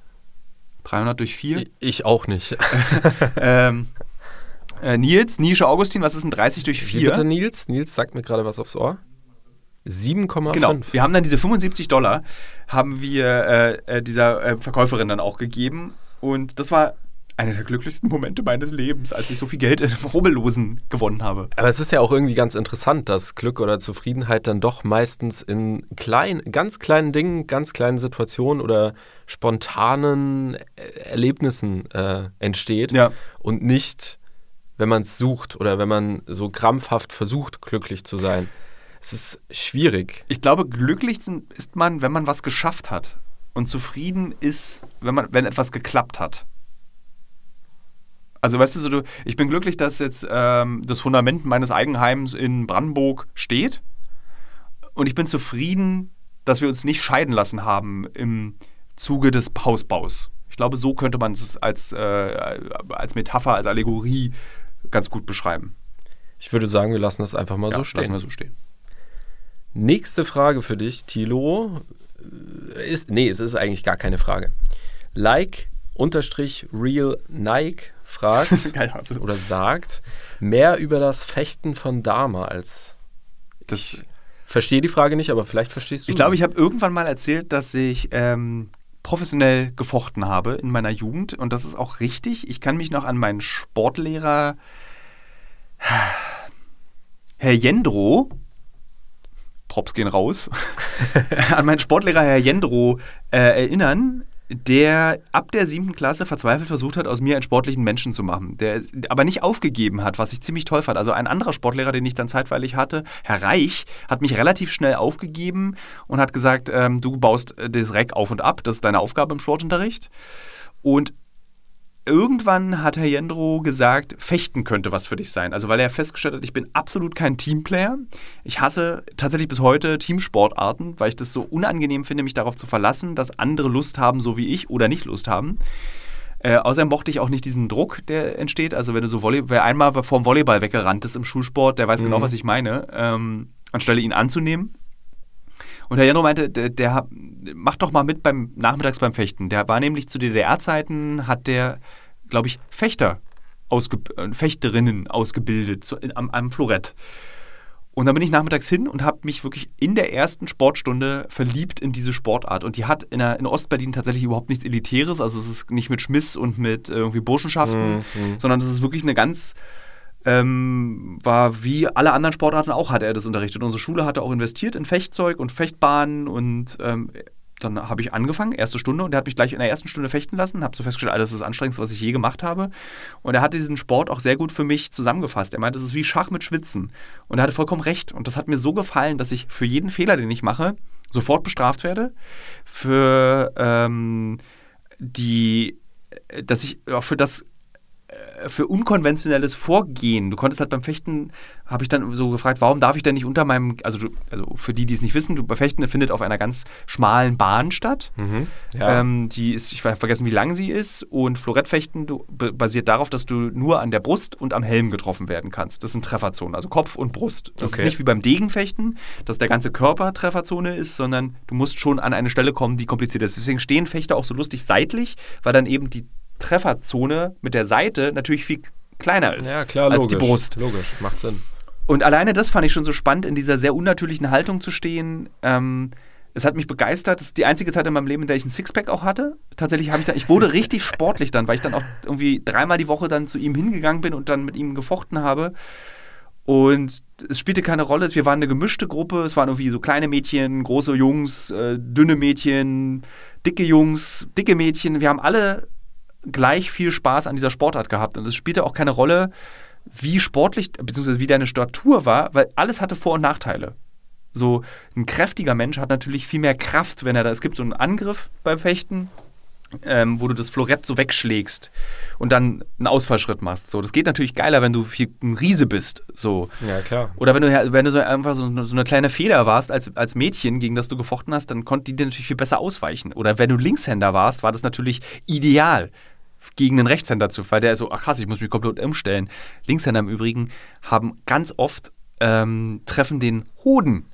300 durch 4? Ich auch nicht. ähm, äh, Nils, Nische Augustin, was ist ein 30 durch 4? Wie bitte Nils? Nils sagt mir gerade was aufs Ohr. 7,5. Genau. Wir haben dann diese 75 Dollar, haben wir äh, äh, dieser äh, Verkäuferin dann auch gegeben. Und das war einer der glücklichsten Momente meines Lebens, als ich so viel Geld in Rubbellosen gewonnen habe. Aber es ist ja auch irgendwie ganz interessant, dass Glück oder Zufriedenheit dann doch meistens in klein, ganz kleinen Dingen, ganz kleinen Situationen oder spontanen Erlebnissen äh, entsteht ja. und nicht, wenn man es sucht oder wenn man so krampfhaft versucht, glücklich zu sein Es ist schwierig. Ich glaube, glücklich ist man, wenn man was geschafft hat. Und zufrieden ist, wenn, man, wenn etwas geklappt hat. Also weißt du, so, ich bin glücklich, dass jetzt ähm, das Fundament meines Eigenheims in Brandenburg steht. Und ich bin zufrieden, dass wir uns nicht scheiden lassen haben im Zuge des Hausbaus. Ich glaube, so könnte man es als, äh, als Metapher, als Allegorie ganz gut beschreiben. Ich würde sagen, wir lassen das einfach mal ja, so stehen. Lassen wir so stehen. Nächste Frage für dich, Thilo. Ist, nee, es ist eigentlich gar keine Frage. Like unterstrich real Nike fragt also. oder sagt mehr über das Fechten von damals. Das ich verstehe die Frage nicht, aber vielleicht verstehst du Ich glaube, ich habe irgendwann mal erzählt, dass ich ähm, professionell gefochten habe in meiner Jugend und das ist auch richtig. Ich kann mich noch an meinen Sportlehrer Herr Jendro, Props gehen raus, an meinen Sportlehrer Herr Jendro äh, erinnern, der ab der siebten Klasse verzweifelt versucht hat, aus mir einen sportlichen Menschen zu machen. Der aber nicht aufgegeben hat, was ich ziemlich toll fand. Also ein anderer Sportlehrer, den ich dann zeitweilig hatte, Herr Reich, hat mich relativ schnell aufgegeben und hat gesagt, ähm, du baust das Reck auf und ab, das ist deine Aufgabe im Sportunterricht. Und irgendwann hat Herr Jendro gesagt, Fechten könnte was für dich sein. Also weil er festgestellt hat, ich bin absolut kein Teamplayer. Ich hasse tatsächlich bis heute Teamsportarten, weil ich das so unangenehm finde, mich darauf zu verlassen, dass andere Lust haben, so wie ich, oder nicht Lust haben. Äh, außerdem mochte ich auch nicht diesen Druck, der entsteht. Also wenn du so Volley wer einmal vorm Volleyball weggerannt ist im Schulsport, der weiß genau, mhm. genau, was ich meine. Ähm, anstelle ihn anzunehmen. Und Herr Jendro meinte, der, der macht doch mal mit beim nachmittags beim Fechten. Der war nämlich zu DDR-Zeiten, hat der, glaube ich, Fechter, ausge, äh, Fechterinnen ausgebildet so in, am, am Florett. Und dann bin ich nachmittags hin und habe mich wirklich in der ersten Sportstunde verliebt in diese Sportart. Und die hat in, der, in Ostberlin tatsächlich überhaupt nichts Elitäres. Also es ist nicht mit Schmiss und mit irgendwie Burschenschaften, mhm. sondern es ist wirklich eine ganz ähm, war wie alle anderen Sportarten auch, hat er das unterrichtet. Unsere Schule hatte auch investiert in Fechtzeug und Fechtbahnen und ähm, dann habe ich angefangen, erste Stunde, und er hat mich gleich in der ersten Stunde fechten lassen. Habe so festgestellt, das ist das Anstrengendste, was ich je gemacht habe. Und er hat diesen Sport auch sehr gut für mich zusammengefasst. Er meinte, das ist wie Schach mit Schwitzen. Und er hatte vollkommen recht. Und das hat mir so gefallen, dass ich für jeden Fehler, den ich mache, sofort bestraft werde. Für ähm, die, dass ich auch für das für unkonventionelles Vorgehen. Du konntest halt beim Fechten, habe ich dann so gefragt, warum darf ich denn nicht unter meinem, also, du, also für die, die es nicht wissen, du, bei Fechten findet auf einer ganz schmalen Bahn statt. Mhm, ja. ähm, die ist, ich habe vergessen, wie lang sie ist. Und Florettfechten du, basiert darauf, dass du nur an der Brust und am Helm getroffen werden kannst. Das sind Trefferzonen, also Kopf und Brust. Das okay. ist nicht wie beim Degenfechten, dass der ganze Körper Trefferzone ist, sondern du musst schon an eine Stelle kommen, die kompliziert ist. Deswegen stehen Fechter auch so lustig seitlich, weil dann eben die Trefferzone mit der Seite natürlich viel kleiner ist ja, klar, als logisch, die Brust. Logisch, macht Sinn. Und alleine das fand ich schon so spannend, in dieser sehr unnatürlichen Haltung zu stehen. Ähm, es hat mich begeistert. Das ist die einzige Zeit in meinem Leben, in der ich ein Sixpack auch hatte. Tatsächlich habe ich dann, ich wurde richtig sportlich dann, weil ich dann auch irgendwie dreimal die Woche dann zu ihm hingegangen bin und dann mit ihm gefochten habe. Und es spielte keine Rolle. Wir waren eine gemischte Gruppe. Es waren irgendwie so kleine Mädchen, große Jungs, äh, dünne Mädchen, dicke Jungs, dicke Mädchen. Wir haben alle gleich viel Spaß an dieser Sportart gehabt. Und es spielte auch keine Rolle, wie sportlich, beziehungsweise wie deine Statur war, weil alles hatte Vor- und Nachteile. So ein kräftiger Mensch hat natürlich viel mehr Kraft, wenn er da. Es gibt so einen Angriff beim Fechten, ähm, wo du das Florett so wegschlägst und dann einen Ausfallschritt machst. So, das geht natürlich geiler, wenn du ein Riese bist. So. Ja, klar. Oder wenn du, wenn du so einfach so, so, eine kleine Feder warst als, als Mädchen, gegen das du gefochten hast, dann konnte die dir natürlich viel besser ausweichen. Oder wenn du Linkshänder warst, war das natürlich ideal gegen einen Rechtshänder zu, weil der so, ach krass, ich muss mich komplett umstellen. Linkshänder im Übrigen haben ganz oft ähm, treffen den Hoden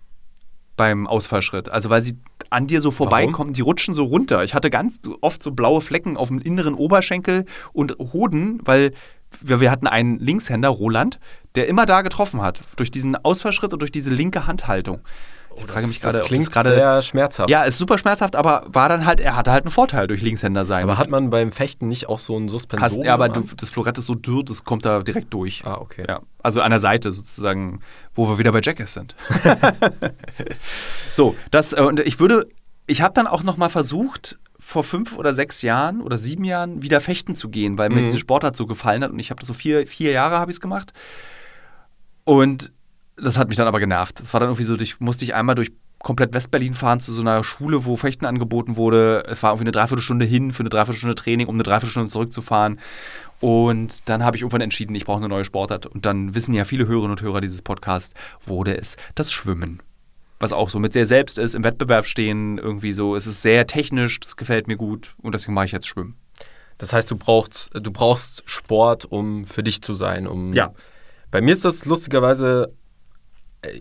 beim Ausfallschritt. Also weil sie an dir so vorbeikommen, die rutschen so runter. Ich hatte ganz oft so blaue Flecken auf dem inneren Oberschenkel und Hoden, weil wir, wir hatten einen Linkshänder, Roland, der immer da getroffen hat. Durch diesen Ausfallschritt und durch diese linke Handhaltung. Ich frage mich gerade, das klingt das sehr schmerzhaft. Ja, ist super schmerzhaft, aber war dann halt, er hatte halt einen Vorteil durch Linkshänder sein. Aber hat man beim Fechten nicht auch so ein Suspension? ja, aber du, das Florett ist so dürr, das kommt da direkt durch. Ah, okay. Ja, also an der Seite sozusagen, wo wir wieder bei Jackass sind. so, das, äh, und ich würde, ich habe dann auch noch mal versucht, vor fünf oder sechs Jahren oder sieben Jahren wieder fechten zu gehen, weil mir mhm. diese Sportart so gefallen hat und ich habe das so vier, vier Jahre habe ich es gemacht. Und das hat mich dann aber genervt. Das war dann irgendwie so, ich musste ich einmal durch komplett Westberlin fahren zu so einer Schule, wo Fechten angeboten wurde. Es war irgendwie eine Dreiviertelstunde hin für eine Dreiviertelstunde Training, um eine Dreiviertelstunde zurückzufahren. Und dann habe ich irgendwann entschieden, ich brauche eine neue Sportart. Und dann wissen ja viele Hörerinnen und Hörer dieses Podcasts, wurde es das Schwimmen. Was auch so mit sehr selbst ist, im Wettbewerb stehen, irgendwie so. Es ist sehr technisch, das gefällt mir gut und deswegen mache ich jetzt Schwimmen. Das heißt, du brauchst, du brauchst Sport, um für dich zu sein. Um Ja. Bei mir ist das lustigerweise,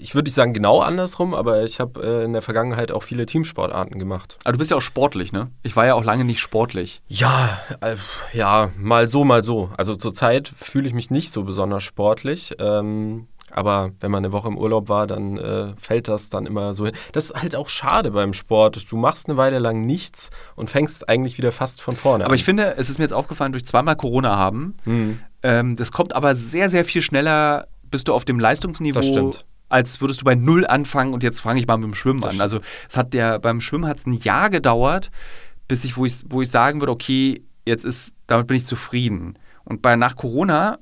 ich würde nicht sagen genau andersrum, aber ich habe äh, in der Vergangenheit auch viele Teamsportarten gemacht. Aber du bist ja auch sportlich, ne? Ich war ja auch lange nicht sportlich. Ja, äh, ja, mal so, mal so. Also zurzeit fühle ich mich nicht so besonders sportlich. Ähm, aber wenn man eine Woche im Urlaub war, dann äh, fällt das dann immer so hin. Das ist halt auch schade beim Sport. Du machst eine Weile lang nichts und fängst eigentlich wieder fast von vorne Aber an. ich finde, es ist mir jetzt aufgefallen, durch zweimal Corona haben, Hm. ähm, das kommt aber sehr, sehr viel schneller, bist du auf dem Leistungsniveau, Das stimmt. Als würdest du bei Null anfangen und jetzt fange ich mal mit dem Schwimmen an. Also es hat der, beim Schwimmen hat es ein Jahr gedauert, bis ich, wo ich, wo ich sagen würde, okay, jetzt ist, damit bin ich zufrieden. Und bei nach Corona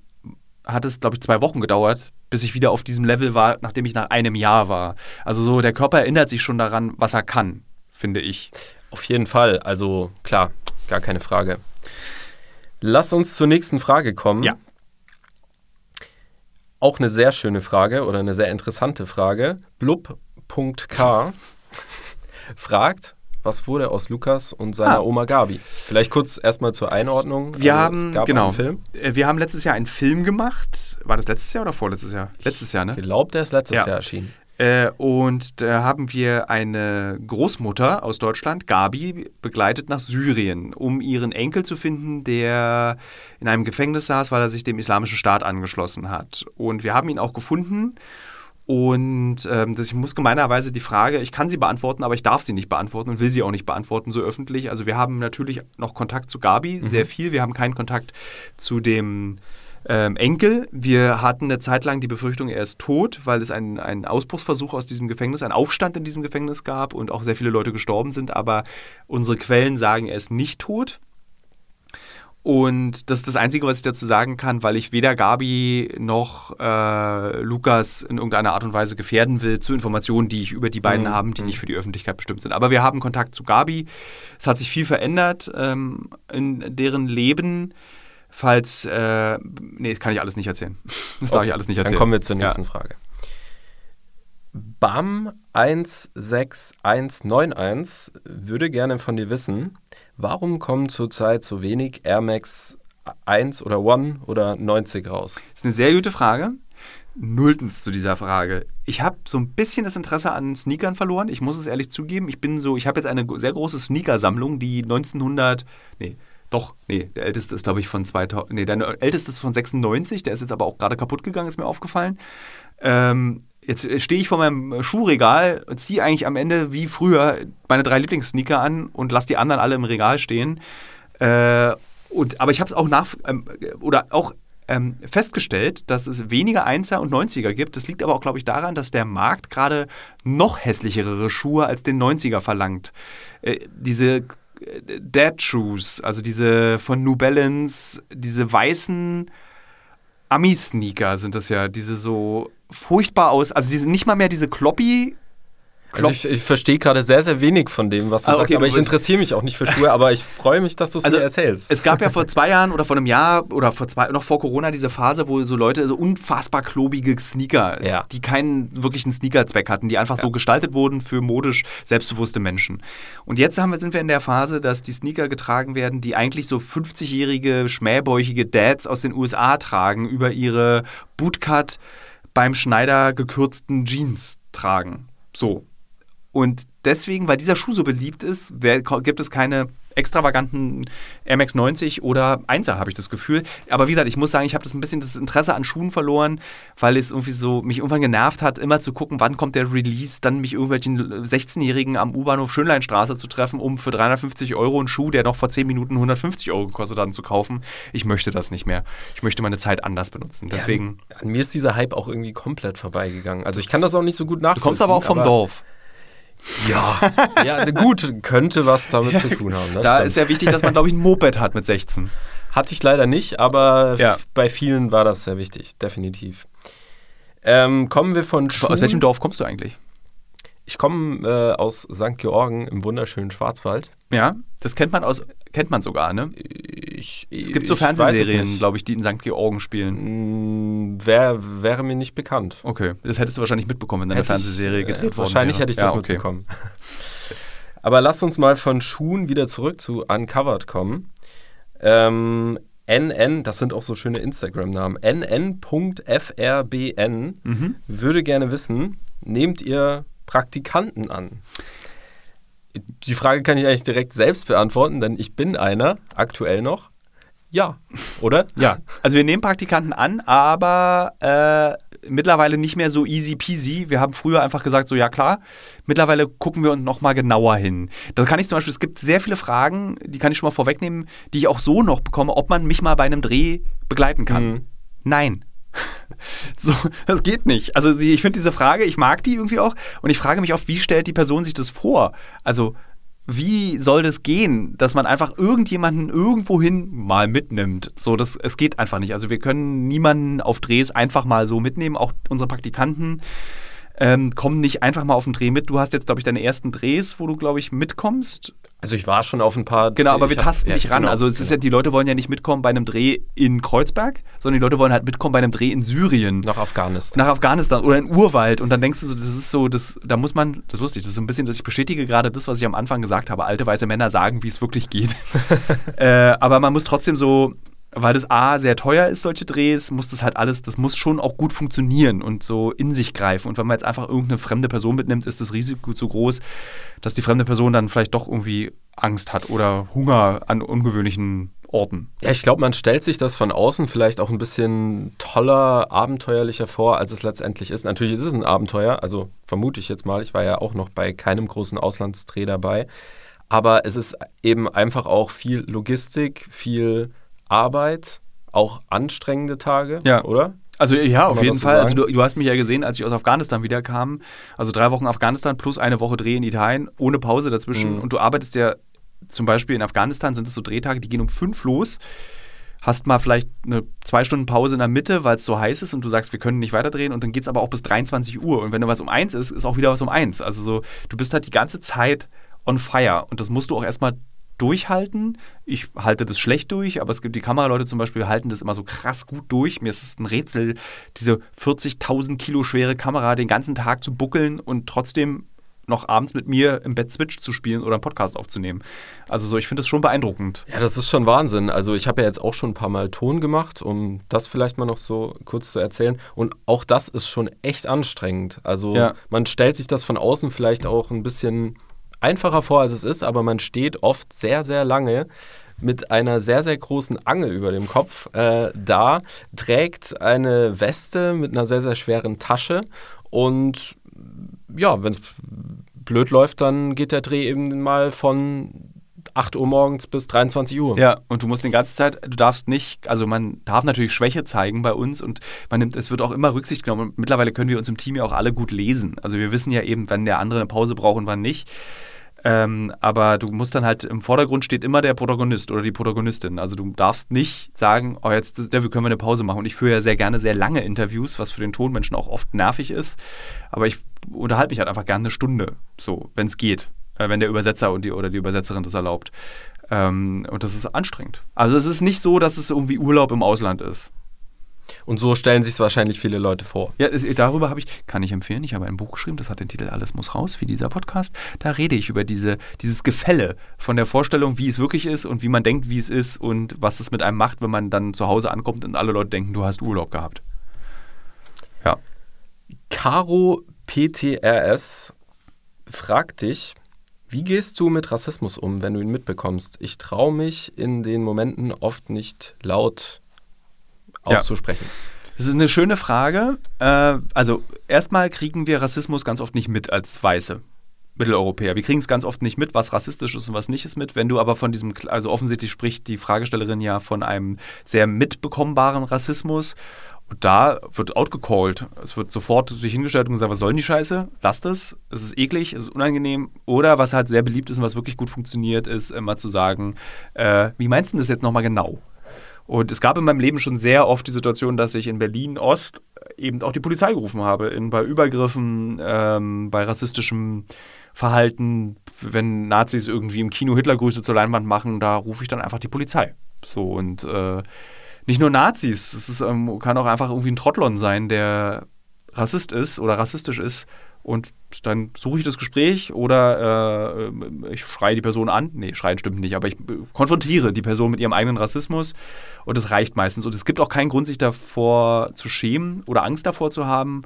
hat es, glaube ich, zwei Wochen gedauert, bis ich wieder auf diesem Level war, nachdem ich nach einem Jahr war. Also so, der Körper erinnert sich schon daran, was er kann, finde ich. Auf jeden Fall. Also klar, gar keine Frage. Lass uns zur nächsten Frage kommen. Ja. Auch eine sehr schöne Frage oder eine sehr interessante Frage. Blub.k fragt, was wurde aus Lukas und seiner Ah. Oma Gabi? Vielleicht kurz erstmal zur Einordnung. Wir Also, haben, genau, einen Film. Äh, wir haben letztes Jahr einen Film gemacht. War das letztes Jahr oder vorletztes Jahr? Letztes Jahr, ne? Ich glaube, der ist letztes Ja. Jahr erschienen. Äh, und da haben wir eine Großmutter aus Deutschland, Gabi, begleitet nach Syrien, um ihren Enkel zu finden, der in einem Gefängnis saß, weil er sich dem Islamischen Staat angeschlossen hat. Und wir haben ihn auch gefunden. Und ähm, das, ich muss gemeinerweise die Frage, ich kann sie beantworten, aber ich darf sie nicht beantworten und will sie auch nicht beantworten so öffentlich. Also wir haben natürlich noch Kontakt zu Gabi, sehr viel. Wir haben keinen Kontakt zu dem ähm, Enkel. Wir hatten eine Zeit lang die Befürchtung, er ist tot, weil es einen, einen Ausbruchsversuch aus diesem Gefängnis, einen Aufstand in diesem Gefängnis gab und auch sehr viele Leute gestorben sind. Aber unsere Quellen sagen, er ist nicht tot. Und das ist das Einzige, was ich dazu sagen kann, weil ich weder Gabi noch äh, Lukas in irgendeiner Art und Weise gefährden will zu Informationen, die ich über die beiden Mhm. habe, die nicht für die Öffentlichkeit bestimmt sind. Aber wir haben Kontakt zu Gabi. Es hat sich viel verändert ähm, in deren Leben. Falls, äh, nee, kann ich alles nicht erzählen. Das darf Okay, ich alles nicht erzählen. Dann kommen wir zur Ja. nächsten Frage. BAM 16191 würde gerne von dir wissen, warum kommen zurzeit so wenig Air Max 1 oder One oder 90 raus? Das ist eine sehr gute Frage. Nulltens zu dieser Frage. Ich habe so ein bisschen das Interesse an Sneakern verloren. Ich muss es ehrlich zugeben. Ich bin so, ich habe jetzt eine sehr große Sneakersammlung, die 1900, nee, doch, nee, der älteste ist glaube ich von 2000, nee, der älteste ist von 96, der ist jetzt aber auch gerade kaputt gegangen, ist mir aufgefallen. Ähm, jetzt stehe ich vor meinem Schuhregal, ziehe eigentlich am Ende wie früher meine drei Lieblingssneaker an und lasse die anderen alle im Regal stehen. Äh, und, aber ich habe es auch nach ähm, oder auch ähm, festgestellt, dass es weniger 1er und 90er gibt. Das liegt aber auch, glaube ich, daran, dass der Markt gerade noch hässlichere Schuhe als den 90er verlangt. Äh, diese Dead Shoes, also diese von New Balance, diese weißen Ami-Sneaker sind das ja, diese so furchtbar aus, also diese nicht mal mehr diese Kloppy. Also ich, ich verstehe gerade sehr, sehr wenig von dem, was du Ah, sagst, okay, aber ich interessiere mich auch nicht für Schuhe, aber ich freue mich, dass du es Also, mir erzählst. Es gab ja vor zwei Jahren oder vor einem Jahr oder vor zwei, noch vor Corona diese Phase, wo so Leute so unfassbar klobige Sneaker, Ja. die keinen wirklichen Sneakerzweck hatten, die einfach so gestaltet wurden für modisch selbstbewusste Menschen. Und jetzt haben wir, sind wir in der Phase, dass die Sneaker getragen werden, die eigentlich so 50-jährige, schmähbäuchige Dads aus den USA tragen, über ihre Bootcut beim Schneider gekürzten Jeans tragen. So. Und deswegen, weil dieser Schuh so beliebt ist, gibt es keine extravaganten Air Max 90 oder 1er, habe ich das Gefühl. Aber wie gesagt, ich muss sagen, ich habe das ein bisschen das Interesse an Schuhen verloren, weil es irgendwie so mich irgendwann genervt hat, immer zu gucken, wann kommt der Release, dann mich irgendwelchen 16-Jährigen am U-Bahnhof Schönleinstraße zu treffen, um für 350 Euro einen Schuh, der noch vor 10 Minuten 150 Euro gekostet hat, zu kaufen. Ich möchte das nicht mehr. Ich möchte meine Zeit anders benutzen. Deswegen. Ja, an mir ist dieser Hype auch irgendwie komplett vorbeigegangen. Also ich kann das auch nicht so gut nachvollziehen. Du kommst aber auch vom Dorf. Ja, ja, gut, könnte was damit zu tun haben. Das Da stimmt. ist ja wichtig, dass man, glaube ich, ein Moped hat mit 16. Hatte ich leider nicht, aber Ja. bei vielen war das sehr wichtig, definitiv. Ähm, kommen wir von Schuhen. Aus welchem Dorf kommst du eigentlich? Ich komme äh, aus St. Georgen im wunderschönen Schwarzwald. Ja, das kennt man aus, kennt man sogar, ne? Ich, Es gibt so ich Fernsehserien, glaube ich, die in St. Georgen spielen. Mm, Wär, wäre mir nicht bekannt. Okay, das hättest du wahrscheinlich mitbekommen, wenn deine Hätte ich, Fernsehserie äh, gedreht worden Wahrscheinlich wäre. hätte ich ja, das okay. mitbekommen. Aber lass uns mal von Schuhen wieder zurück zu Uncovered kommen. Ähm, NN, das sind auch so schöne Instagram-Namen. NN.FRBN Mhm. würde gerne wissen, nehmt ihr Praktikanten an? Die Frage kann ich eigentlich direkt selbst beantworten, denn ich bin einer, aktuell noch. Ja, oder? Ja, also wir nehmen Praktikanten an, aber äh, mittlerweile nicht mehr so easy peasy. Wir haben früher einfach gesagt, so ja klar, mittlerweile gucken wir uns nochmal genauer hin. Da kann ich zum Beispiel, es gibt sehr viele Fragen, die kann ich schon mal vorwegnehmen, die ich auch so noch bekomme, ob man mich mal bei einem Dreh begleiten kann. Mhm. Nein. So, das geht nicht. Also ich finde diese Frage, ich mag die irgendwie auch und ich frage mich oft, wie stellt die Person sich das vor? Also wie soll das gehen, dass man einfach irgendjemanden irgendwohin mal mitnimmt? So, das, es geht einfach nicht. Also wir können niemanden auf Drehs einfach mal so mitnehmen. Auch unsere Praktikanten ähm, kommen nicht einfach mal auf den Dreh mit. Du hast jetzt, glaube ich, deine ersten Drehs, wo du, glaube ich, mitkommst. Also ich war schon auf ein paar. Genau, aber wir ich hab- tasten ja, dich ran. genau, also es ist ja, genau. die Leute wollen ja nicht mitkommen bei einem Dreh in Kreuzberg, sondern die Leute wollen halt mitkommen bei einem Dreh in Syrien. nach Afghanistan. Nach Afghanistan oder in Urwald und dann denkst du so, das ist so, das, da muss man, das ist lustig, das ist so ein bisschen, dass ich bestätige gerade das, was ich am Anfang gesagt habe. Alte weiße Männer sagen, wie es wirklich geht. äh, aber man muss trotzdem so, weil das A sehr teuer ist, solche Drehs, muss das halt alles, das muss schon auch gut funktionieren und so in sich greifen. Und wenn man jetzt einfach irgendeine fremde Person mitnimmt, ist das Risiko zu groß, dass die fremde Person dann vielleicht doch irgendwie Angst hat oder Hunger an ungewöhnlichen Orten. Ja, ich glaube, man stellt sich das von außen vielleicht auch ein bisschen toller, abenteuerlicher vor, als es letztendlich ist. Natürlich ist es ein Abenteuer, also vermute ich jetzt mal. Ich war ja auch noch bei keinem großen Auslandsdreh dabei. Aber es ist eben einfach auch viel Logistik, viel Arbeit, auch anstrengende Tage, Ja. oder? Also ja, auf jeden Fall. Also du, du hast mich ja gesehen, als ich aus Afghanistan wiederkam. Also drei Wochen Afghanistan plus eine Woche Dreh in Italien, ohne Pause dazwischen. Mhm. Und du arbeitest ja zum Beispiel in Afghanistan sind es so Drehtage, die gehen um fünf los. Hast mal vielleicht eine zwei Stunden Pause in der Mitte, weil es so heiß ist und du sagst, wir können nicht weiterdrehen und dann geht es aber auch bis 23 Uhr. Und wenn du was um eins ist, ist auch wieder was um eins. Also so, du bist halt die ganze Zeit on fire und das musst du auch erstmal durchhalten. Ich halte das schlecht durch, aber es gibt die Kameraleute zum Beispiel, halten das immer so krass gut durch. Mir ist es ein Rätsel, diese 40.000 Kilo schwere Kamera den ganzen Tag zu buckeln und trotzdem noch abends mit mir im Bett Switch zu spielen oder einen Podcast aufzunehmen. Also so, ich finde das schon beeindruckend. Ja, das ist schon Wahnsinn. Also ich habe ja jetzt auch schon ein paar Mal Ton gemacht, um das vielleicht mal noch so kurz zu erzählen. Und auch das ist schon echt anstrengend. Also Ja. man stellt sich das von außen vielleicht auch ein bisschen einfacher vor, als es ist, aber man steht oft sehr, sehr lange mit einer sehr, sehr großen Angel über dem Kopf äh, da, trägt eine Weste mit einer sehr, sehr schweren Tasche und ja, wenn es blöd läuft, dann geht der Dreh eben mal von 8 Uhr morgens bis 23 Uhr. Ja, und du musst die ganze Zeit, du darfst nicht, also man darf natürlich Schwäche zeigen bei uns und man nimmt, es wird auch immer Rücksicht genommen. Und mittlerweile können wir uns im Team ja auch alle gut lesen. Also wir wissen ja eben, wann der andere eine Pause braucht und wann nicht. Ähm, aber du musst dann halt, im Vordergrund steht immer der Protagonist oder die Protagonistin. Also du darfst nicht sagen, oh, jetzt dafür können wir eine Pause machen. Und ich führe ja sehr gerne sehr lange Interviews, was für den Tonmenschen auch oft nervig ist. Aber ich unterhalte mich halt einfach gerne eine Stunde, so, wenn es geht. Äh, wenn der Übersetzer und die, oder die Übersetzerin das erlaubt. Ähm, und das ist anstrengend. Also es ist nicht so, dass es irgendwie Urlaub im Ausland ist. Und so stellen sich es wahrscheinlich viele Leute vor. Ja, darüber habe ich, kann ich empfehlen, ich habe ein Buch geschrieben, das hat den Titel Alles muss raus, wie dieser Podcast. Da rede ich über diese, dieses Gefälle von der Vorstellung, wie es wirklich ist und wie man denkt, wie es ist und was es mit einem macht, wenn man dann zu Hause ankommt und alle Leute denken, du hast Urlaub gehabt. Ja. Caro PTRS fragt dich, wie gehst du mit Rassismus um, wenn du ihn mitbekommst? Ich traue mich in den Momenten oft nicht laut Ja. auszusprechen. Das ist eine schöne Frage. Äh, also erstmal kriegen wir Rassismus ganz oft nicht mit als Weiße. Mitteleuropäer. Wir kriegen es ganz oft nicht mit, was rassistisch ist und was nicht ist mit. Wenn du aber von diesem, also offensichtlich spricht die Fragestellerin ja von einem sehr mitbekommbaren Rassismus. Und da wird outgecallt. Es wird sofort sich hingestellt und gesagt, was soll denn die Scheiße? Lasst es. Es ist eklig, es ist unangenehm. Oder was halt sehr beliebt ist und was wirklich gut funktioniert, ist immer zu sagen, äh, wie meinst du das jetzt nochmal genau? Und es gab in meinem Leben schon sehr oft die Situation, dass ich in Berlin Ost eben auch die Polizei gerufen habe, in, bei Übergriffen, ähm, bei rassistischem Verhalten, wenn Nazis irgendwie im Kino Hitlergrüße zur Leinwand machen, da rufe ich dann einfach die Polizei. So und äh, nicht nur Nazis, es ist, ähm, kann auch einfach irgendwie ein Trottlon sein, der Rassist ist oder rassistisch ist und dann suche ich das Gespräch oder äh, ich schreie die Person an. Nee, schreien stimmt nicht, aber ich konfrontiere die Person mit ihrem eigenen Rassismus und das reicht meistens. Und es gibt auch keinen Grund, sich davor zu schämen oder Angst davor zu haben.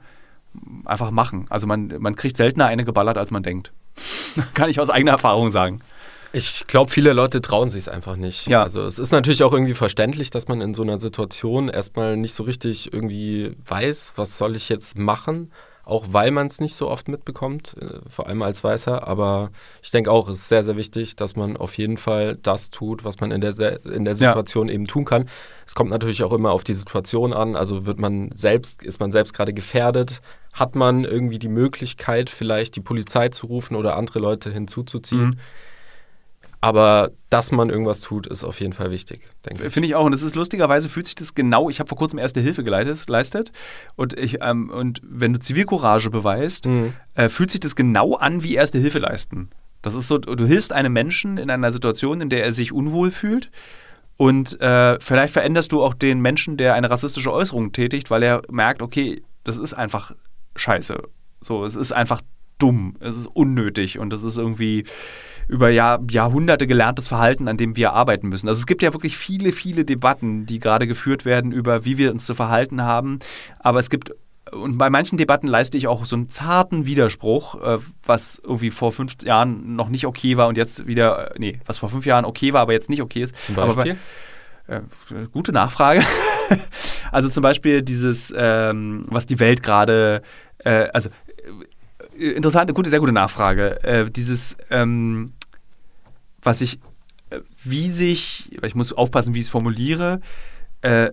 Einfach machen. Also man, man kriegt seltener eine geballert, als man denkt. Kann ich aus eigener Erfahrung sagen. Ich glaube, viele Leute trauen sich es einfach nicht. Ja. Also es ist natürlich auch irgendwie verständlich, dass man in so einer Situation erstmal nicht so richtig irgendwie weiß, was soll ich jetzt machen auch weil man es nicht so oft mitbekommt, äh, vor allem als Weißer. Aber ich denke auch, es ist sehr, sehr wichtig, dass man auf jeden Fall das tut, was man in der, in der Situation ja. eben tun kann. Es kommt natürlich auch immer auf die Situation an. Also wird man selbst, ist man selbst gerade gefährdet? Hat man irgendwie die Möglichkeit, vielleicht die Polizei zu rufen oder andere Leute hinzuzuziehen? Mhm. Aber dass man irgendwas tut, ist auf jeden Fall wichtig, denke ich. Finde ich auch. Und es ist lustigerweise, fühlt sich das genau, ich habe vor kurzem Erste Hilfe geleistet. Und, ich, ähm, und wenn du Zivilcourage beweist, mhm. äh, fühlt sich das genau an wie Erste Hilfe leisten. Das ist so, du hilfst einem Menschen in einer Situation, in der er sich unwohl fühlt. Und äh, vielleicht veränderst du auch den Menschen, der eine rassistische Äußerung tätigt, weil er merkt, okay, das ist einfach scheiße. So, es ist einfach dumm, es ist unnötig und es ist irgendwie über Jahr, Jahrhunderte gelerntes Verhalten, an dem wir arbeiten müssen. Also es gibt ja wirklich viele, viele Debatten, die gerade geführt werden über, wie wir uns zu verhalten haben. Aber es gibt und bei manchen Debatten leiste ich auch so einen zarten Widerspruch, äh, was irgendwie vor fünf Jahren noch nicht okay war und jetzt wieder, äh, nee, was vor fünf Jahren okay war, aber jetzt nicht okay ist. Zum Beispiel? Bei, äh, gute Nachfrage. also zum Beispiel dieses, ähm, was die Welt gerade, äh, also äh, interessante, gute, sehr gute Nachfrage. Dieses, ähm, was ich, äh, wie sich, ich muss aufpassen, wie ich es formuliere, äh,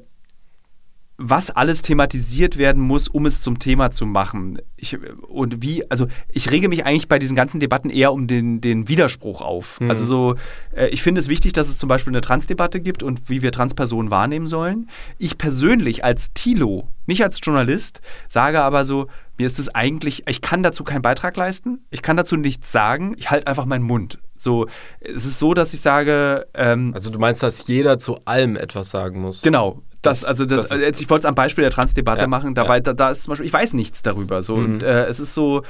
was alles thematisiert werden muss, um es zum Thema zu machen. Ich, und wie, also ich rege mich eigentlich bei diesen ganzen Debatten eher um den, den Widerspruch auf. Mhm. Also so, äh, ich finde es wichtig, dass es zum Beispiel eine Transdebatte gibt und wie wir Transpersonen wahrnehmen sollen. Ich persönlich als Tilo, nicht als Journalist, sage aber so, mir ist es eigentlich, ich kann dazu keinen Beitrag leisten, ich kann dazu nichts sagen, ich halte einfach meinen Mund. So, es ist so, dass ich sage. Ähm, also du meinst, dass jeder zu allem etwas sagen muss? Genau. Das, also das, das also ich wollte es am Beispiel der Transdebatte ja, machen. Dabei, ja. da, da, ist zum Beispiel, ich weiß nichts darüber. So, mhm. Und äh, es ist so,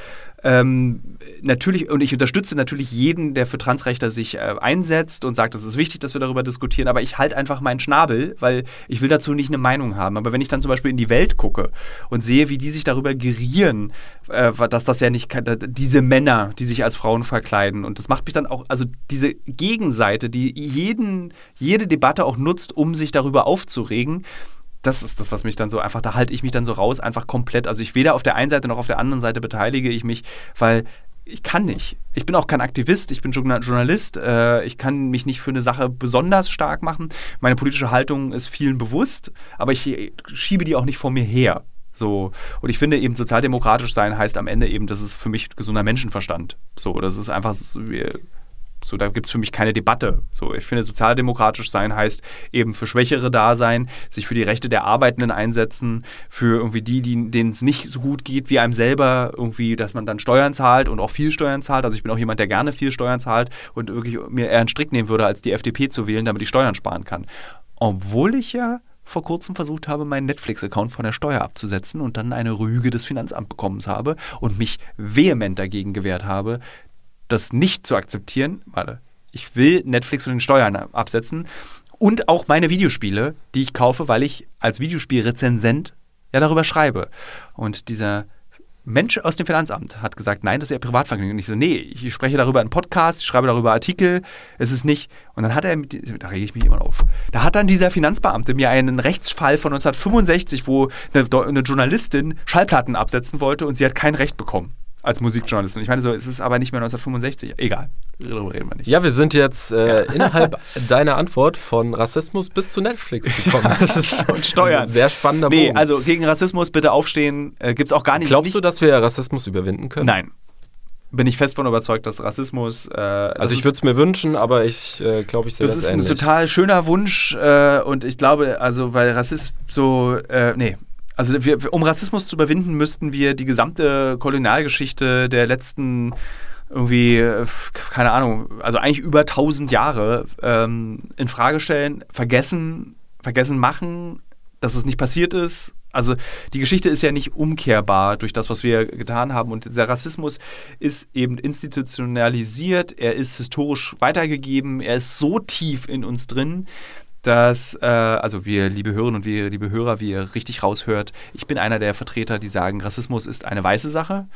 ähm, natürlich, und ich unterstütze natürlich jeden, der für Transrechte sich äh, einsetzt und sagt, es ist wichtig, dass wir darüber diskutieren, aber ich halte einfach meinen Schnabel, weil ich will dazu nicht eine Meinung haben. Aber wenn ich dann zum Beispiel in die Welt gucke und sehe, wie die sich darüber gerieren, äh, dass das ja nicht, diese Männer, die sich als Frauen verkleiden, und das macht mich dann auch, also diese Gegenseite, die jeden, jede Debatte auch nutzt, um sich darüber aufzuregen, das ist das, was mich dann so einfach, da halte ich mich dann so raus, einfach komplett. Also ich weder auf der einen Seite noch auf der anderen Seite beteilige ich mich, weil ich kann nicht. Ich bin auch kein Aktivist, ich bin Journalist, äh, ich kann mich nicht für eine Sache besonders stark machen. Meine politische Haltung ist vielen bewusst, aber ich schiebe die auch nicht vor mir her. So, und ich finde eben sozialdemokratisch sein heißt am Ende eben, das ist für mich gesunder Menschenverstand. So, das ist einfach, wir, so, da gibt es für mich keine Debatte. So, ich finde, sozialdemokratisch sein heißt eben für Schwächere da sein, sich für die Rechte der Arbeitenden einsetzen, für irgendwie die, die denen es nicht so gut geht wie einem selber, irgendwie, dass man dann Steuern zahlt und auch viel Steuern zahlt. Also ich bin auch jemand, der gerne viel Steuern zahlt und wirklich mir eher einen Strick nehmen würde, als die FDP zu wählen, damit ich Steuern sparen kann. Obwohl ich ja vor kurzem versucht habe, meinen Netflix-Account von der Steuer abzusetzen und dann eine Rüge des Finanzamts bekommen habe und mich vehement dagegen gewehrt habe, das nicht zu akzeptieren. Warte, ich will Netflix von den Steuern absetzen und auch meine Videospiele, die ich kaufe, weil ich als Videospielrezensent ja darüber schreibe. Und dieser Mensch aus dem Finanzamt hat gesagt, nein, das ist ja Privatvergnügen. Und ich so, nee, ich spreche darüber in Podcast, ich schreibe darüber Artikel, es ist nicht. Und dann hat er, da rege ich mich immer auf, da hat dann dieser Finanzbeamte mir einen Rechtsfall von 1965, wo eine, eine Journalistin Schallplatten absetzen wollte und sie hat kein Recht bekommen als Musikjournalistin. Ich meine, so, es ist aber nicht mehr 1965. Egal, darüber reden wir nicht. Ja, wir sind jetzt äh, ja. innerhalb deiner Antwort von Rassismus bis zu Netflix gekommen. Das ist Und Steuern. ein sehr spannender nee, Bogen. also gegen Rassismus bitte aufstehen. Äh, Gibt es auch gar nicht. Glaubst du, dass wir Rassismus überwinden können? Nein. Bin ich fest von überzeugt, dass Rassismus. Äh, also, ich würde es mir wünschen, aber ich äh, glaube, ich sehe das, das ist ähnlich. ein total schöner Wunsch äh, und ich glaube, also, weil Rassismus so. Äh, nee, Also wir, um Rassismus zu überwinden, müssten wir die gesamte Kolonialgeschichte der letzten irgendwie, äh, keine Ahnung, also eigentlich über 1000 Jahre ähm, in Frage stellen, vergessen, vergessen machen, dass es nicht passiert ist. Also die Geschichte ist ja nicht umkehrbar durch das, was wir getan haben. Und der Rassismus ist eben institutionalisiert, er ist historisch weitergegeben, er ist so tief in uns drin, dass, äh, also wir, liebe Hörerinnen und wir, liebe Hörer, wie ihr richtig raushört, ich bin einer der Vertreter, die sagen, Rassismus ist eine weiße Sache.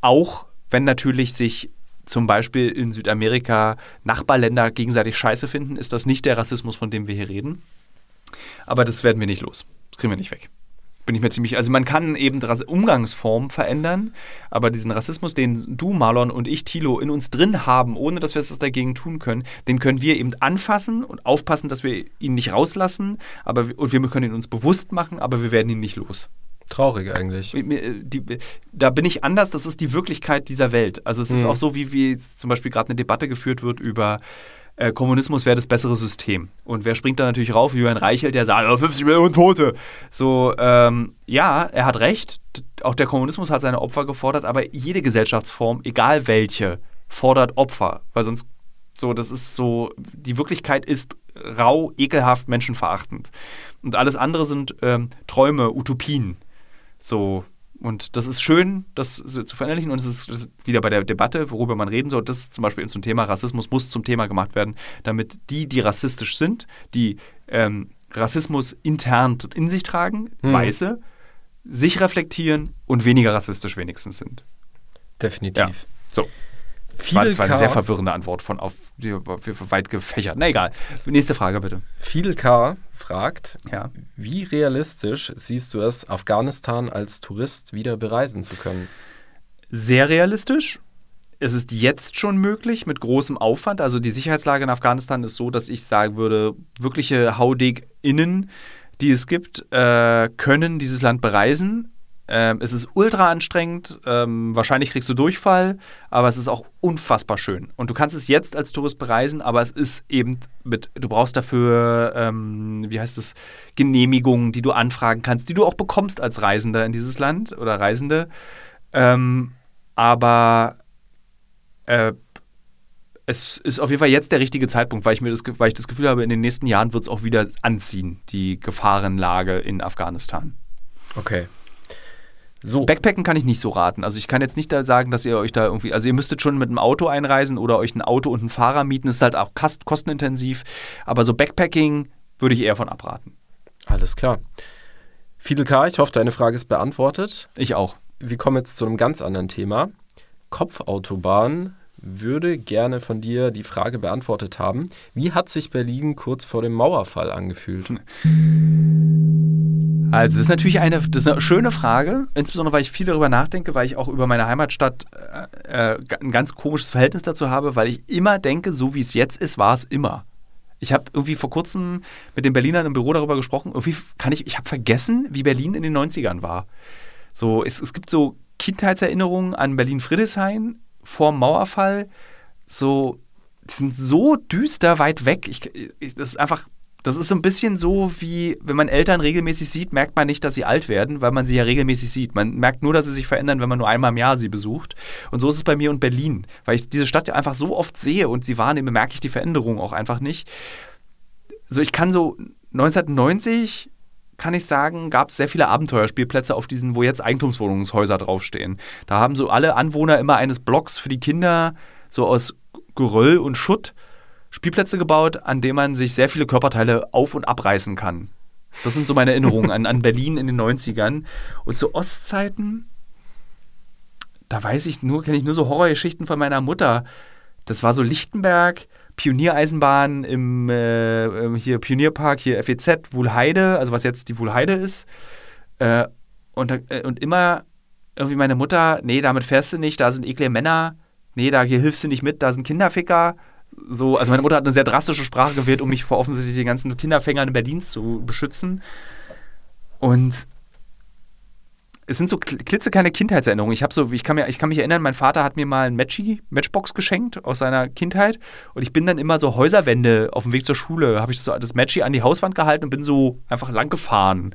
Auch wenn natürlich sich zum Beispiel in Südamerika Nachbarländer gegenseitig scheiße finden, ist das nicht der Rassismus, von dem wir hier reden. Aber das werden wir nicht los. Das kriegen wir nicht weg. Bin ich mir ziemlich. Also man kann eben Umgangsformen verändern, aber diesen Rassismus, den du, Marlon und ich, Thilo, in uns drin haben, ohne dass wir etwas dagegen tun können, den können wir eben anfassen und aufpassen, dass wir ihn nicht rauslassen. Aber, und wir können ihn uns bewusst machen, aber wir werden ihn nicht los. Traurig eigentlich. Die, da bin ich anders, das ist die Wirklichkeit dieser Welt. Also es ist mhm. auch so, wie, wie zum Beispiel gerade eine Debatte geführt wird über äh, Kommunismus wäre das bessere System. Und wer springt da natürlich rauf? Jürgen Reichelt, der sagt, 50 Millionen Tote. So, ähm, ja, er hat recht. Auch der Kommunismus hat seine Opfer gefordert, aber jede Gesellschaftsform, egal welche, fordert Opfer. Weil sonst, so, das ist so, die Wirklichkeit ist rau, ekelhaft, menschenverachtend. Und alles andere sind ähm, Träume, Utopien. So, und das ist schön, das zu verinnerlichen. Und es ist, ist, wieder bei der Debatte, worüber man reden soll. Das ist zum Beispiel zum Thema Rassismus muss zum Thema gemacht werden, damit die, die rassistisch sind, die ähm, Rassismus intern in sich tragen, hm. Weiße, sich reflektieren und weniger rassistisch wenigstens sind. Definitiv. Ja. So. Fidel das war eine sehr verwirrende Antwort von auf weit gefächert. Na egal. Nächste Frage bitte. Fidel K. fragt, ja. wie realistisch siehst du es, Afghanistan als Tourist wieder bereisen zu können? Sehr realistisch. Es ist jetzt schon möglich mit großem Aufwand. Also die Sicherheitslage in Afghanistan ist so, dass ich sagen würde, wirkliche Haudig-Innen, die es gibt, äh, können dieses Land bereisen ähm, es ist ultra anstrengend, ähm, wahrscheinlich kriegst du Durchfall, aber es ist auch unfassbar schön. Und du kannst es jetzt als Tourist bereisen, aber es ist eben mit, du brauchst dafür, ähm, wie heißt es, Genehmigungen, die du anfragen kannst, die du auch bekommst als Reisender in dieses Land oder Reisende. Ähm, aber äh, es ist auf jeden Fall jetzt der richtige Zeitpunkt, weil ich mir das, weil ich das Gefühl habe, in den nächsten Jahren wird es auch wieder anziehen, die Gefahrenlage in Afghanistan. Okay. So. Backpacken kann ich nicht so raten. Also ich kann jetzt nicht da sagen, dass ihr euch da irgendwie, also ihr müsstet schon mit einem Auto einreisen oder euch ein Auto und einen Fahrer mieten. Das ist halt auch kostenintensiv. Aber so Backpacking würde ich eher von abraten. Alles klar. Fidel K., ich hoffe, deine Frage ist beantwortet. Ich auch. Wir kommen jetzt zu einem ganz anderen Thema. Kopfautobahn würde gerne von dir die Frage beantwortet haben. Wie hat sich Berlin kurz vor dem Mauerfall angefühlt? Also, das ist natürlich eine, das eine schöne Frage, insbesondere weil ich viel darüber nachdenke, weil ich auch über meine Heimatstadt äh, äh, ein ganz komisches Verhältnis dazu habe, weil ich immer denke, so wie es jetzt ist, war es immer. Ich habe irgendwie vor kurzem mit den Berlinern im Büro darüber gesprochen. Irgendwie kann ich, ich habe vergessen, wie Berlin in den 90ern war. So, es, es gibt so Kindheitserinnerungen an Berlin-Friedrichshain vor Mauerfall. So, die sind so düster weit weg. Ich, ich, das ist einfach das ist so ein bisschen so, wie wenn man Eltern regelmäßig sieht, merkt man nicht, dass sie alt werden, weil man sie ja regelmäßig sieht. Man merkt nur, dass sie sich verändern, wenn man nur einmal im Jahr sie besucht. Und so ist es bei mir und Berlin, weil ich diese Stadt einfach so oft sehe und sie wahrnehme, merke ich die Veränderung auch einfach nicht. So, ich kann so 1990 kann ich sagen, gab es sehr viele Abenteuerspielplätze auf diesen, wo jetzt Eigentumswohnungshäuser draufstehen. Da haben so alle Anwohner immer eines Blocks für die Kinder so aus Geröll und Schutt Spielplätze gebaut, an denen man sich sehr viele Körperteile auf- und abreißen kann. Das sind so meine Erinnerungen an, an Berlin in den 90ern. Und zu Ostzeiten, da weiß ich nur, kenne ich nur so Horrorgeschichten von meiner Mutter. Das war so Lichtenberg, Pioniereisenbahn im äh, hier Pionierpark, hier FEZ, Wuhlheide, also was jetzt die Wuhlheide ist. Äh, und, äh, und immer irgendwie meine Mutter, nee, damit fährst du nicht, da sind eklige Männer, nee, da hier hilfst du nicht mit, da sind Kinderficker so, also meine Mutter hat eine sehr drastische Sprache gewählt, um mich vor offensichtlich den ganzen Kinderfängern in Berlin zu beschützen. Und es sind so klitzekleine Kindheitserinnerungen. Ich so, ich kann, mir, ich kann mich erinnern, mein Vater hat mir mal ein Matchy, Matchbox geschenkt aus seiner Kindheit und ich bin dann immer so Häuserwände auf dem Weg zur Schule, habe ich so das Matchy an die Hauswand gehalten und bin so einfach lang gefahren.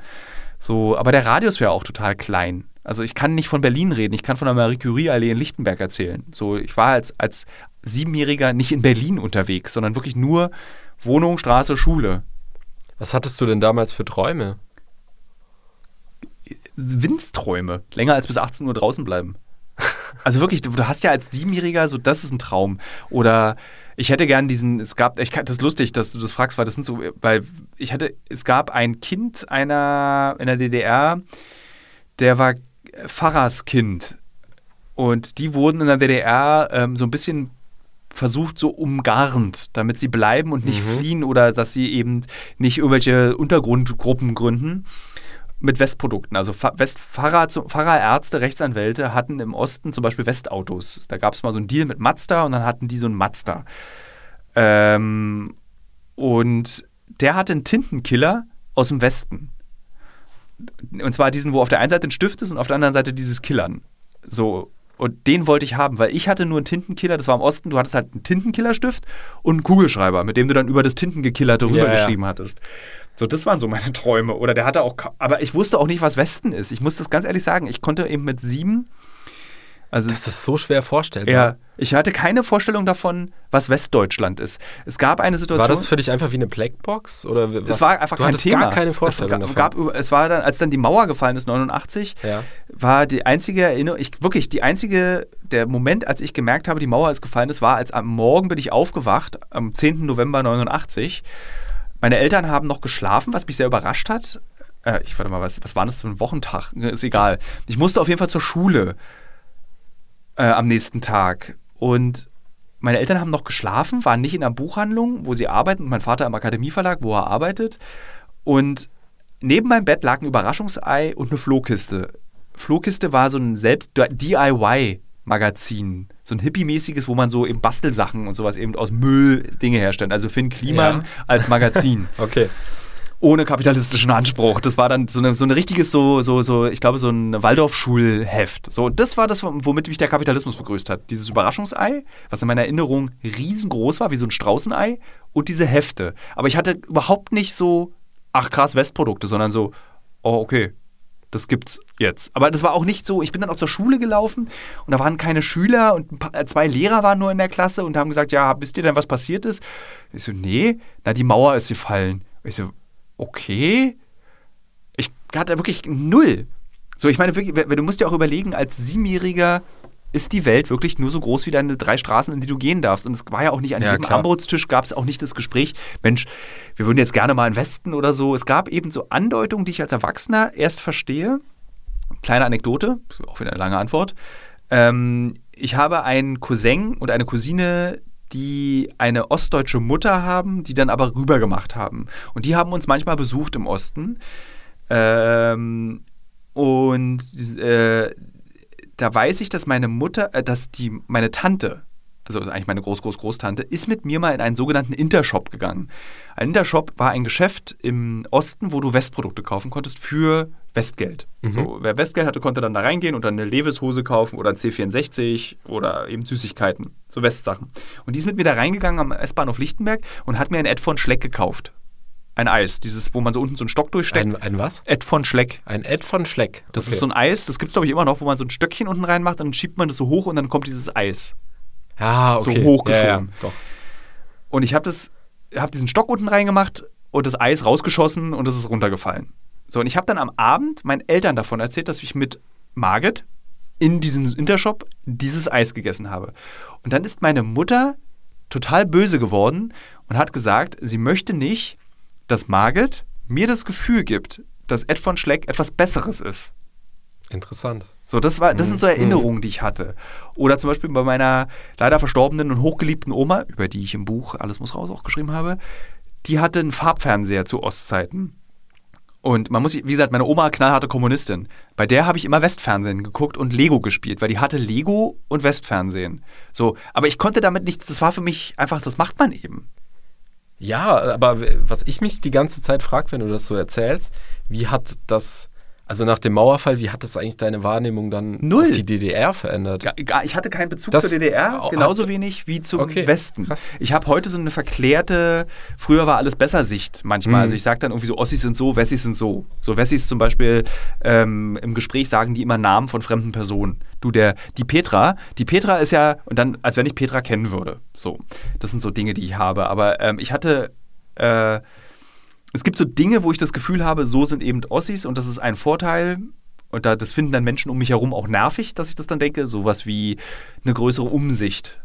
So, aber der Radius wäre auch total klein. Also ich kann nicht von Berlin reden, ich kann von der Marie Curie-Allee in Lichtenberg erzählen. So, ich war als, als Siebenjähriger nicht in Berlin unterwegs, sondern wirklich nur Wohnung, Straße, Schule. Was hattest du denn damals für Träume? Windsträume. Länger als bis 18 Uhr draußen bleiben. Also wirklich, du, du hast ja als Siebenjähriger so, das ist ein Traum. Oder ich hätte gern diesen, es gab, ich, das ist lustig, dass du das fragst, weil das sind so, weil ich hatte, es gab ein Kind einer in der DDR, der war Pfarrerskind. Und die wurden in der DDR ähm, so ein bisschen versucht, so umgarnt, damit sie bleiben und nicht Mhm. fliehen oder dass sie eben nicht irgendwelche Untergrundgruppen gründen mit Westprodukten. Also Fa- West Pfarrer, Pfarrer, Ärzte, Rechtsanwälte hatten im Osten zum Beispiel Westautos. Da gab es mal so einen Deal mit Mazda und dann hatten die so einen Mazda. Ähm, und der hatte einen Tintenkiller aus dem Westen. Und zwar diesen, wo auf der einen Seite ein Stift ist und auf der anderen Seite dieses Killern. So. Und den wollte ich haben, weil ich hatte nur einen Tintenkiller, das war im Osten, du hattest halt einen Tintenkillerstift und einen Kugelschreiber, mit dem du dann über das Tintenkillerte Ja, ja. rübergeschrieben hattest. So, das waren so meine Träume. Oder der hatte auch, aber ich wusste auch nicht, was Westen ist. Ich muss das ganz ehrlich sagen. Ich konnte eben mit sieben, also Das ist so schwer vorstellbar. ja, ich hatte keine Vorstellung davon, was Westdeutschland ist. Es gab eine Situation. War das für dich einfach wie eine Blackbox? Oder w- Es war einfach du kein Thema. gar keine Vorstellung es davon. gab, gab, es war dann, als dann die Mauer gefallen ist, 89, Ja. war die einzige Erinnerung, ich, wirklich die einzige, der Moment, als ich gemerkt habe, die Mauer ist gefallen ist, war, als am Morgen bin ich aufgewacht, am 10. November 89. Meine Eltern haben noch geschlafen, was mich sehr überrascht hat. Äh, ich warte mal, was, was war das für ein Wochentag? Ist egal. Ich musste auf jeden Fall zur Schule äh, am nächsten Tag. Und meine Eltern haben noch geschlafen, waren nicht in der Buchhandlung, wo sie arbeiten, und mein Vater im Akademieverlag, wo er arbeitet. Und neben meinem Bett lag ein Überraschungsei und eine Flohkiste. Flohkiste war so ein selbst DIY-Magazin. So ein hippie-mäßiges, wo man so eben Bastelsachen und sowas eben aus Müll Dinge herstellt. Also Finn Kliman Ja. als Magazin Okay. Ohne kapitalistischen Anspruch. Das war dann so, eine, so ein richtiges, so, so, so, ich glaube, so ein Waldorfschulheft. So, das war das, womit mich der Kapitalismus begrüßt hat. Dieses Überraschungsei, was in meiner Erinnerung riesengroß war, wie so ein Straußenei, und diese Hefte. Aber ich hatte überhaupt nicht so, ach krass, Westprodukte, sondern so, oh, okay. Das gibt's jetzt. Aber das war auch nicht so, ich bin dann auch zur Schule gelaufen und da waren keine Schüler und paar, äh, zwei Lehrer waren nur in der Klasse und haben gesagt, ja, wisst ihr denn, was passiert ist? Ich so, nee, na, die Mauer ist gefallen. Ich so, okay. Ich hatte wirklich null. So, ich meine, wirklich, wenn- du musst dir auch überlegen, als Siebenjähriger ist die Welt wirklich nur so groß wie deine drei Straßen, in die du gehen darfst. Und es war ja auch nicht an Ja, jedem. Armbrotstisch gab es auch nicht das Gespräch, Mensch, wir würden jetzt gerne mal in Westen oder so. Es gab eben so Andeutungen, die ich als Erwachsener erst verstehe. Kleine Anekdote, auch wieder eine lange Antwort. Ähm, ich habe einen Cousin und eine Cousine, die eine ostdeutsche Mutter haben, die dann aber rübergemacht haben. Und die haben uns manchmal besucht im Osten. Ähm, und äh, da weiß ich, dass meine Mutter, äh, dass die, meine Tante, also eigentlich meine Groß-Groß-Großtante, ist mit mir mal in einen sogenannten Intershop gegangen. Ein Intershop war ein Geschäft im Osten, wo du Westprodukte kaufen konntest für Westgeld. So, wer Westgeld hatte, konnte dann da reingehen und dann eine Levis-Hose kaufen oder ein C64 oder eben Süßigkeiten, so Westsachen. Und die ist mit mir da reingegangen am S-Bahnhof Lichtenberg und hat mir ein Ed von Schleck gekauft. Ein Eis, dieses, wo man so unten so einen Stock durchsteckt. Ein, ein was? Ed von Schleck. Ein Ed von Schleck. Das Okay. ist so ein Eis, das gibt es glaube ich immer noch, wo man so ein Stöckchen unten reinmacht, dann schiebt man das so hoch und dann kommt dieses Eis. Ah, so okay. hochgeschoben. Ja, ja, doch. Und ich habe das, habe diesen Stock unten reingemacht und das Eis rausgeschossen und es ist runtergefallen. So, und ich habe dann am Abend meinen Eltern davon erzählt, dass ich mit Margit in diesem Intershop dieses Eis gegessen habe. Und dann ist meine Mutter total böse geworden und hat gesagt, sie möchte nicht, dass Margit mir das Gefühl gibt, dass Ed von Schleck etwas Besseres ist. Interessant. So, das, war, das sind so Mhm. Erinnerungen, die ich hatte. Oder zum Beispiel bei meiner leider verstorbenen und hochgeliebten Oma, über die ich im Buch Alles muss raus auch geschrieben habe, die hatte einen Farbfernseher zu Ostzeiten. Und man muss, wie gesagt, meine Oma knallharte Kommunistin. Bei der habe ich immer Westfernsehen geguckt und Lego gespielt, weil die hatte Lego und Westfernsehen. So, aber ich konnte damit nichts, das war für mich einfach, das macht man eben. Ja, aber was ich mich die ganze Zeit frage, wenn du das so erzählst, wie hat das Also nach dem Mauerfall, wie hat das eigentlich deine Wahrnehmung dann Null. auf die DDR verändert? Gar, ich hatte keinen Bezug Das zur DDR, hat- genauso wenig wie zum Okay, Westen. krass. Ich habe heute so eine verklärte, früher war alles besser Sicht manchmal. Mhm. Also ich sage dann irgendwie so, Ossis sind so, Wessis sind so. So Wessis zum Beispiel ähm, im Gespräch sagen die immer Namen von fremden Personen. Du, der, die Petra, die Petra ist ja, und dann, als wenn ich Petra kennen würde. So, das sind so Dinge, die ich habe. Aber ähm, ich hatte, äh, es gibt so Dinge, wo ich das Gefühl habe, so sind eben Ossis und das ist ein Vorteil. Und da, das finden dann Menschen um mich herum auch nervig, dass ich das dann denke. Sowas wie eine größere Umsicht.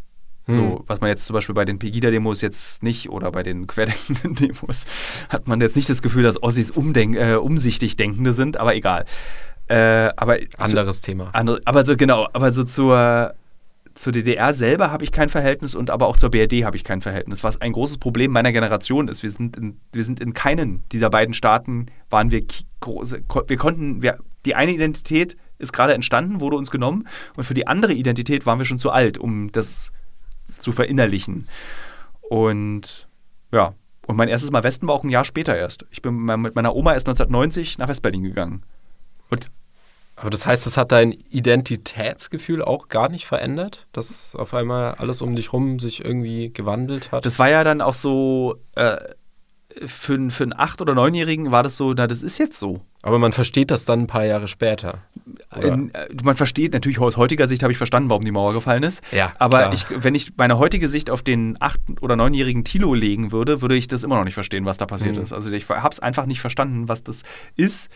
So, Hm. was man jetzt zum Beispiel bei den Pegida-Demos jetzt nicht oder bei den querdenkenden Demos hat man jetzt nicht das Gefühl, dass Ossis umdenk äh, umsichtig Denkende sind, aber egal. Äh, aber Anderes Thema. andere, aber so genau, aber so zur, zur DDR selber habe ich kein Verhältnis und aber auch zur BRD habe ich kein Verhältnis. Was ein großes Problem meiner Generation ist. Wir sind in, wir sind in keinen dieser beiden Staaten waren wir große, wir konnten, wir, die eine Identität ist gerade entstanden, wurde uns genommen und für die andere Identität waren wir schon zu alt, um das zu verinnerlichen. Und ja, und mein erstes Mal Westen war auch ein Jahr später erst. Ich bin mit meiner Oma erst 1990 nach Westberlin gegangen. Und Aber das heißt, das hat dein Identitätsgefühl auch gar nicht verändert? Dass auf einmal alles um dich rum sich irgendwie gewandelt hat? Das war ja dann auch so, äh, für, einen- für einen Acht- oder Neunjährigen war das so, na, das ist jetzt so. Aber man versteht das dann ein paar Jahre später. In, äh, man versteht, natürlich aus heutiger Sicht habe ich verstanden, warum die Mauer gefallen ist. Ja, Aber ich, wenn ich meine heutige Sicht auf den acht- oder neunjährigen Tilo legen würde, würde ich das immer noch nicht verstehen, was da passiert Mhm. ist. Also ich habe es einfach nicht verstanden, was das ist.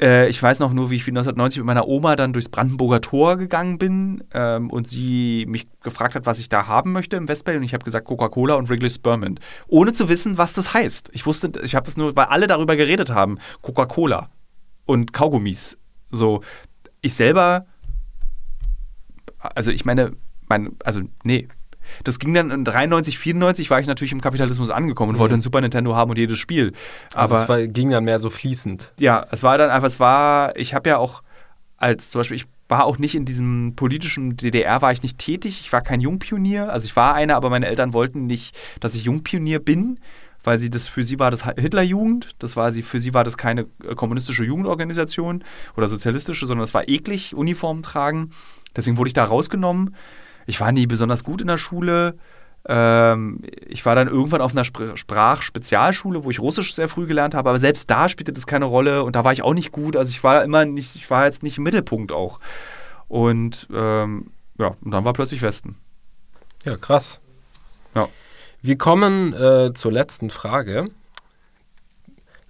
Äh, ich weiß noch nur, wie ich 1990 mit meiner Oma dann durchs Brandenburger Tor gegangen bin ähm, und sie mich gefragt hat, was ich da haben möchte im Westberlin. Und ich habe gesagt Coca-Cola und Wrigley's Spearmint. Ohne zu wissen, was das heißt. Ich wusste, ich habe das nur, weil alle darüber geredet haben. Coca-Cola und Kaugummis. So, ich selber, also ich meine, mein, also nee. Das ging dann in 93, 94 war ich natürlich im Kapitalismus angekommen und Mhm. wollte ein Super Nintendo haben und jedes Spiel. Also Aber es war, ging dann mehr so fließend. ja, es war dann einfach, es war, ich habe ja auch als zum Beispiel, ich war auch nicht in diesem politischen DDR, war ich nicht tätig, ich war kein Jungpionier, also ich war einer, aber meine Eltern wollten nicht, dass ich Jungpionier bin, weil sie das, für sie war das Hitlerjugend, das war sie, für sie war das keine äh, kommunistische Jugendorganisation oder sozialistische, sondern es war eklig, Uniformen tragen, deswegen wurde ich da rausgenommen. Ich war nie besonders gut in der Schule, ähm, ich war dann irgendwann auf einer Spr Sprachspezialschule, wo ich Russisch sehr früh gelernt habe, aber selbst da spielte das keine Rolle und da war ich auch nicht gut. Also ich war immer nicht, ich war jetzt nicht im Mittelpunkt auch. Und ähm, ja, und dann war plötzlich Westen. Ja, krass. Ja. Wir kommen äh, zur letzten Frage.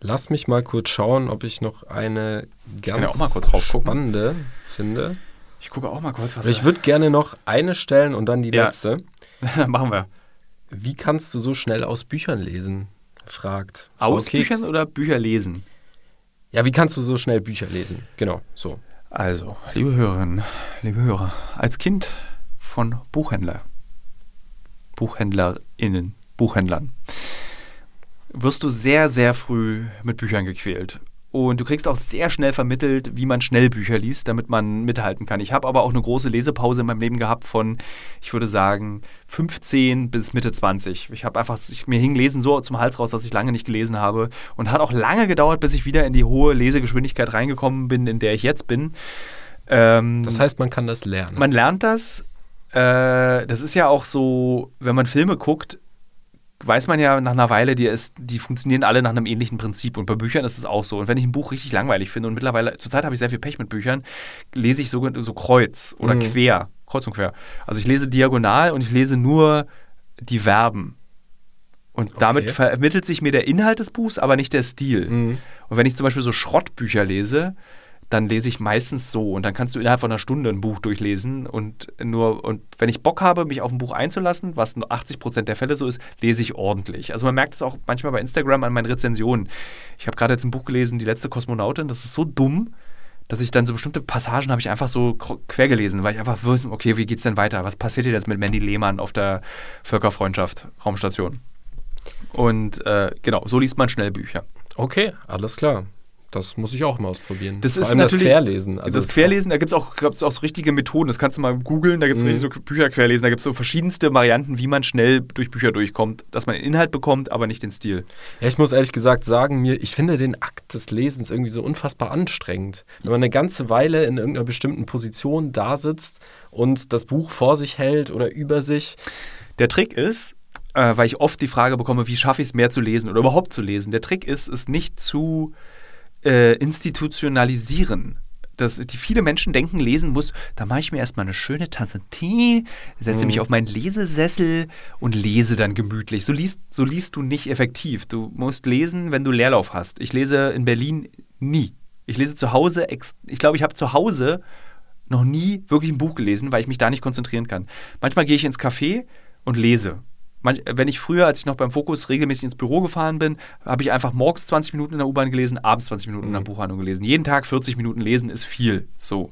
Lass mich mal kurz schauen, ob ich noch eine ganz auch mal kurz raufgucken. spannende finde. Ich gucke auch mal kurz, was Ich würde gerne noch eine stellen und dann die Ja. letzte. Dann machen wir. Wie kannst du so schnell aus Büchern lesen? fragt. Frau Aus Keks. Büchern oder Bücher lesen? Ja, wie kannst du so schnell Bücher lesen? Genau, so. Also, liebe Hörerinnen, liebe Hörer, als Kind von Buchhändler, BuchhändlerInnen, Buchhändlern, wirst du sehr, sehr früh mit Büchern gequält. Und du kriegst auch sehr schnell vermittelt, wie man schnell Bücher liest, damit man mithalten kann. Ich habe aber auch eine große Lesepause in meinem Leben gehabt von, ich würde sagen, 15 bis Mitte 20. Ich habe einfach, ich, mir hing Lesen so zum Hals raus, dass ich lange nicht gelesen habe. Und hat auch lange gedauert, bis ich wieder in die hohe Lesegeschwindigkeit reingekommen bin, in der ich jetzt bin. Ähm, Das heißt, man kann das lernen. man lernt das. Äh, das ist ja auch so, wenn man Filme guckt, weiß man ja nach einer Weile, die, ist, die funktionieren alle nach einem ähnlichen Prinzip. Und bei Büchern ist es auch so. Und wenn ich ein Buch richtig langweilig finde, und mittlerweile, zurzeit habe ich sehr viel Pech mit Büchern, lese ich so, so kreuz oder Mhm. quer, kreuz und quer. Also ich lese diagonal und ich lese nur die Verben. Und damit Okay. vermittelt sich mir der Inhalt des Buchs, aber nicht der Stil. Mhm. Und wenn ich zum Beispiel so Schrottbücher lese, dann lese ich meistens so. Und dann kannst du innerhalb von einer Stunde ein Buch durchlesen. Und nur, und wenn ich Bock habe, mich auf ein Buch einzulassen, was nur 80 Prozent der Fälle so ist, lese ich ordentlich. Also man merkt es auch manchmal bei Instagram an meinen Rezensionen. Ich habe gerade jetzt ein Buch gelesen, Die letzte Kosmonautin. Das ist so dumm, dass ich dann so bestimmte Passagen habe ich einfach so quer gelesen, weil ich einfach wusste, okay, wie geht's denn weiter? Was passiert jetzt mit Mandy Lehmann auf der Völkerfreundschaft Raumstation? Und äh, genau, so liest man schnell Bücher. Okay, alles klar. Das muss ich auch mal ausprobieren. Das Vor ist allem natürlich- das Querlesen. Also das Querlesen, da gibt es auch, gibt's auch so richtige Methoden. Das kannst du mal googeln. Da gibt es Mhm. so Bücher querlesen. Da gibt es so verschiedenste Varianten, wie man schnell durch Bücher durchkommt. Dass man den Inhalt bekommt, aber nicht den Stil. Ja, ich muss ehrlich gesagt sagen, mir, ich finde den Akt des Lesens irgendwie so unfassbar anstrengend. Wenn man eine ganze Weile in irgendeiner bestimmten Position da sitzt und das Buch vor sich hält oder über sich. Der Trick ist, äh, weil ich oft die Frage bekomme, wie schaffe ich es mehr zu lesen oder überhaupt zu lesen. Der Trick ist, es nicht zu äh, institutionalisieren. Dass die viele Menschen denken, lesen muss, da mache ich mir erstmal eine schöne Tasse Tee, setze mich auf meinen Lesesessel und lese dann gemütlich. So liest, so liest du nicht effektiv. Du musst lesen, wenn du Leerlauf hast. Ich lese in Berlin nie. Ich lese zu Hause, ich glaube, ich habe zu Hause noch nie wirklich ein Buch gelesen, weil ich mich da nicht konzentrieren kann. Manchmal gehe ich ins Café und lese. Manch, wenn ich früher, als ich noch beim Fokus regelmäßig ins Büro gefahren bin, habe ich einfach morgens 20 Minuten in der U-Bahn gelesen, abends 20 Minuten in der Buchhandlung gelesen. Jeden Tag 40 Minuten lesen ist viel. So.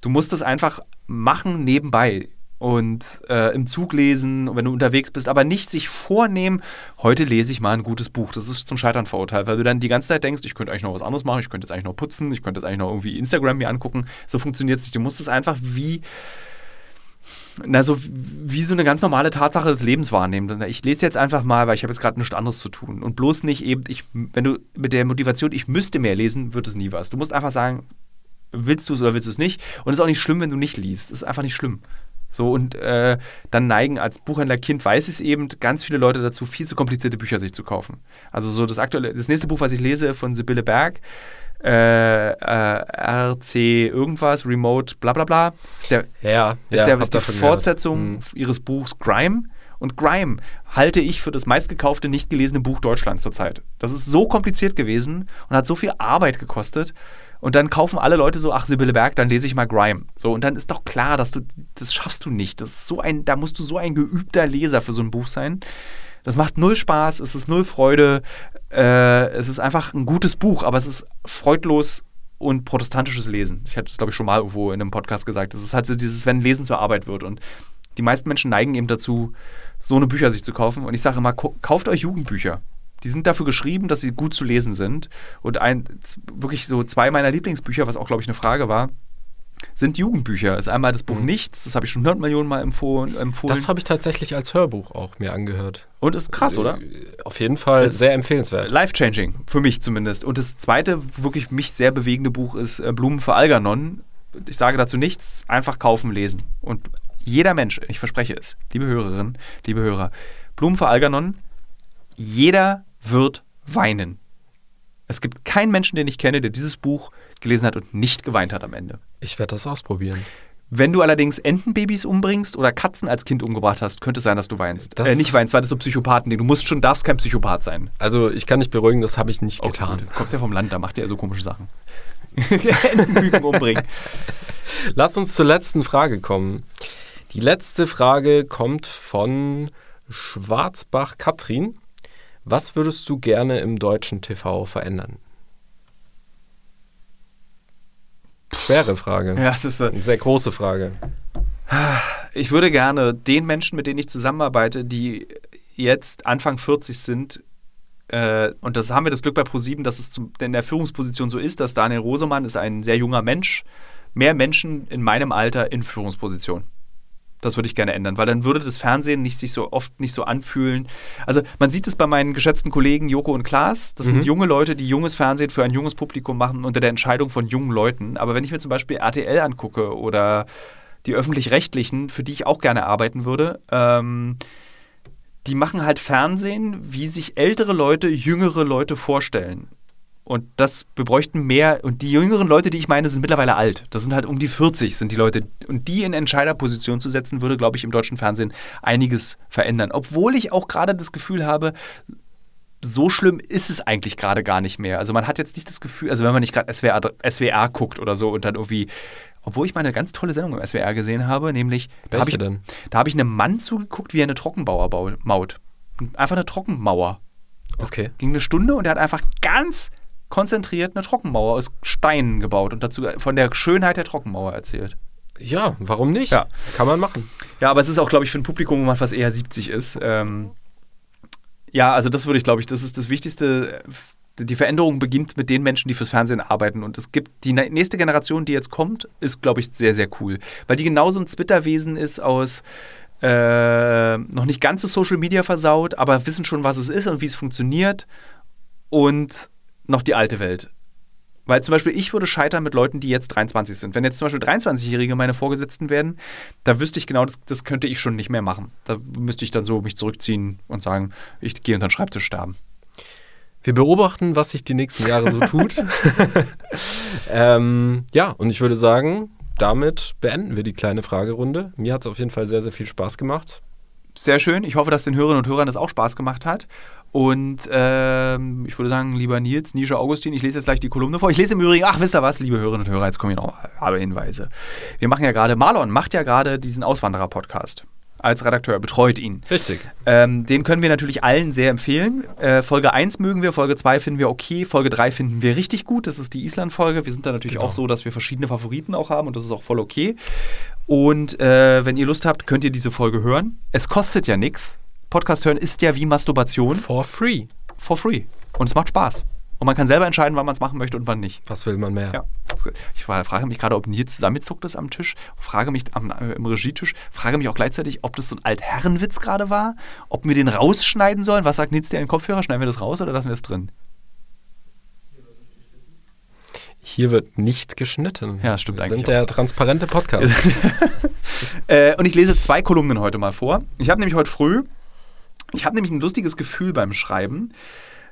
Du musst das einfach machen nebenbei und äh, im Zug lesen, wenn du unterwegs bist, aber nicht sich vornehmen, heute lese ich mal ein gutes Buch. Das ist zum Scheitern verurteilt, weil du dann die ganze Zeit denkst, ich könnte eigentlich noch was anderes machen, ich könnte jetzt eigentlich noch putzen, ich könnte jetzt eigentlich noch irgendwie Instagram mir angucken. So funktioniert es nicht. Du musst es einfach wie na, so wie so eine ganz normale Tatsache des Lebens wahrnehmen. Ich lese jetzt einfach mal, weil ich habe jetzt gerade nichts anderes zu tun. Und bloß nicht eben, ich, wenn du mit der Motivation, ich müsste mehr lesen, wird es nie was. Du musst einfach sagen, willst du es oder willst du es nicht? Und es ist auch nicht schlimm, wenn du nicht liest. Das ist einfach nicht schlimm. So, und äh, dann neigen als Buchhändlerkind, weiß ich es eben, ganz viele Leute dazu, viel zu komplizierte Bücher sich zu kaufen. Also so das aktuelle, das nächste Buch, was ich lese von Sibylle Berg, äh, äh, RC irgendwas, Remote, bla bla bla, ist der, Ja, ist, ja, der, ist die davon gehört. Fortsetzung Mhm. ihres Buchs Grime. Und Grime halte ich für das meistgekaufte, nicht gelesene Buch Deutschlands zurzeit. Das ist so kompliziert gewesen und hat so viel Arbeit gekostet. Und dann kaufen alle Leute so, ach, Sibylle Berg, dann lese ich mal Grime. So, und dann ist doch klar, dass du, das schaffst du nicht. Das ist so ein, da musst du so ein geübter Leser für so ein Buch sein. Das macht null Spaß, es ist null Freude. Äh, es ist einfach ein gutes Buch, aber es ist freudlos und protestantisches Lesen. Ich hatte es, glaube ich, schon mal irgendwo in einem Podcast gesagt. Es ist halt so dieses, wenn Lesen zur Arbeit wird. Und die meisten Menschen neigen eben dazu, so eine Bücher sich zu kaufen. Und ich sage immer, kauft euch Jugendbücher. Die sind dafür geschrieben, dass sie gut zu lesen sind. Und ein, wirklich so zwei meiner Lieblingsbücher, was auch, glaube ich, eine Frage war, sind Jugendbücher. Ist einmal das Buch Nichts, das habe ich schon 100 Millionen Mal empfohlen. empfohlen. Das habe ich tatsächlich als Hörbuch auch mir angehört. Und ist krass, oder? Äh, Auf jeden Fall Jetzt- sehr empfehlenswert. Life-changing, für mich zumindest. Und das zweite, wirklich mich sehr bewegende Buch ist äh, Blumen für Algernon. Ich sage dazu nichts, einfach kaufen, lesen. Und jeder Mensch, ich verspreche es, liebe Hörerinnen, liebe Hörer, Blumen für Algernon, jeder wird weinen. Es gibt keinen Menschen, den ich kenne, der dieses Buch gelesen hat und nicht geweint hat am Ende. Ich werde das ausprobieren. Wenn du allerdings Entenbabys umbringst oder Katzen als Kind umgebracht hast, könnte es sein, dass du weinst. Das- äh, nicht weinst, weil das so Psychopathen, du musst schon, darfst kein Psychopath sein. Also ich kann dich beruhigen, das habe ich nicht Okay, getan. gut. Du kommst ja vom Land, da macht ihr ja so komische Sachen. Entenküken umbringen. Lass uns zur letzten Frage kommen. Die letzte Frage kommt von Schwarzbach Katrin. Was würdest du gerne im deutschen TV verändern? Schwere Frage. Ja, es ist, äh, Eine sehr große Frage. ich würde gerne den Menschen, mit denen ich zusammenarbeite, die jetzt Anfang 40 sind, äh, und das haben wir das Glück bei ProSieben, dass es zum, in der Führungsposition so ist, dass Daniel Rosemann ist ein sehr junger Mensch, mehr Menschen in meinem Alter in Führungsposition. Das würde ich gerne ändern, weil dann würde das Fernsehen nicht sich so oft nicht so anfühlen. Also man sieht es bei meinen geschätzten Kollegen Joko und Klaas. Das Mhm. sind junge Leute, die junges Fernsehen für ein junges Publikum machen unter der Entscheidung von jungen Leuten. Aber wenn ich mir zum Beispiel RTL angucke oder die öffentlich-rechtlichen, für die ich auch gerne arbeiten würde, ähm, die machen halt Fernsehen, wie sich ältere Leute jüngere Leute vorstellen. Und das, wir bräuchten mehr. Und die jüngeren Leute, die ich meine, sind mittlerweile alt. Das sind halt um die 40 sind die Leute. Und die in Entscheiderposition zu setzen, würde, glaube ich, im deutschen Fernsehen einiges verändern. Obwohl ich auch gerade das Gefühl habe, so schlimm ist es eigentlich gerade gar nicht mehr. Also man hat jetzt nicht das Gefühl, also wenn man nicht gerade SWR, SWR guckt oder so und dann irgendwie, obwohl ich mal eine ganz tolle Sendung im SWR gesehen habe, nämlich, da habe ich, denn? da habe ich einem Mann zugeguckt, wie er eine Trockenbauer bau- maut. Einfach eine Trockenmauer. Okay. Ging eine Stunde und er hat einfach ganz konzentriert eine Trockenmauer aus Steinen gebaut und dazu von der Schönheit der Trockenmauer erzählt. Ja, warum nicht? Ja. Kann man machen. Ja, aber es ist auch, glaube ich, für ein Publikum, was eher 70 ist. Ähm, ja, also das würde ich, glaube ich, das ist das Wichtigste. die Veränderung beginnt mit den Menschen, die fürs Fernsehen arbeiten. Und es gibt die nächste Generation, die jetzt kommt, ist, glaube ich, sehr, sehr cool. Weil die genauso ein Twitter-Wesen ist aus äh, noch nicht ganz so Social Media versaut, aber wissen schon, was es ist und wie es funktioniert. Und noch die alte Welt. Weil zum Beispiel ich würde scheitern mit Leuten, die jetzt 23 sind. Wenn jetzt zum Beispiel 23-Jährige meine Vorgesetzten werden, da wüsste ich genau, das, das könnte ich schon nicht mehr machen. Da müsste ich dann so mich zurückziehen und sagen, ich gehe unter den Schreibtisch sterben. Wir beobachten, was sich die nächsten Jahre so tut. ähm, ja, und ich würde sagen, damit beenden wir die kleine Fragerunde. Mir hat es auf jeden Fall sehr, sehr viel Spaß gemacht. Sehr schön. Ich hoffe, dass den Hörerinnen und Hörern das auch Spaß gemacht hat. Und ähm, ich würde sagen, lieber Nils, Nisha Augustin, ich lese jetzt gleich die Kolumne vor. Ich lese im Übrigen, ach, wisst ihr was, liebe Hörerinnen und Hörer, jetzt kommen hier noch alle Hinweise. Wir machen ja gerade, Marlon macht ja gerade diesen Auswanderer-Podcast als Redakteur, betreut ihn. Richtig. Ähm, den können wir natürlich allen sehr empfehlen. Äh, Folge 1 mögen wir, Folge 2 finden wir okay, Folge 3 finden wir richtig gut. Das ist die Island-Folge. Wir sind da natürlich genau. auch so, dass wir verschiedene Favoriten auch haben und das ist auch voll okay. Und äh, wenn ihr Lust habt, könnt ihr diese Folge hören. Es kostet ja nichts. Podcast hören ist ja wie Masturbation. For free. For free. Und es macht Spaß. Und man kann selber entscheiden, wann man es machen möchte und wann nicht. Was will man mehr? Ja. Ich frage mich gerade, ob Nils zusammengezuckt ist am Tisch, frage mich am, äh, im Regietisch, frage mich auch gleichzeitig, ob das so ein Altherrenwitz gerade war, ob wir den rausschneiden sollen. Was sagt Nils dir in den Kopfhörer? Schneiden wir das raus oder lassen wir es drin? Hier wird nicht geschnitten. Ja, stimmt wir eigentlich. sind der auch. transparente Podcast. äh, und ich lese zwei Kolumnen heute mal vor. Ich habe nämlich heute früh, ich habe nämlich ein lustiges Gefühl beim Schreiben.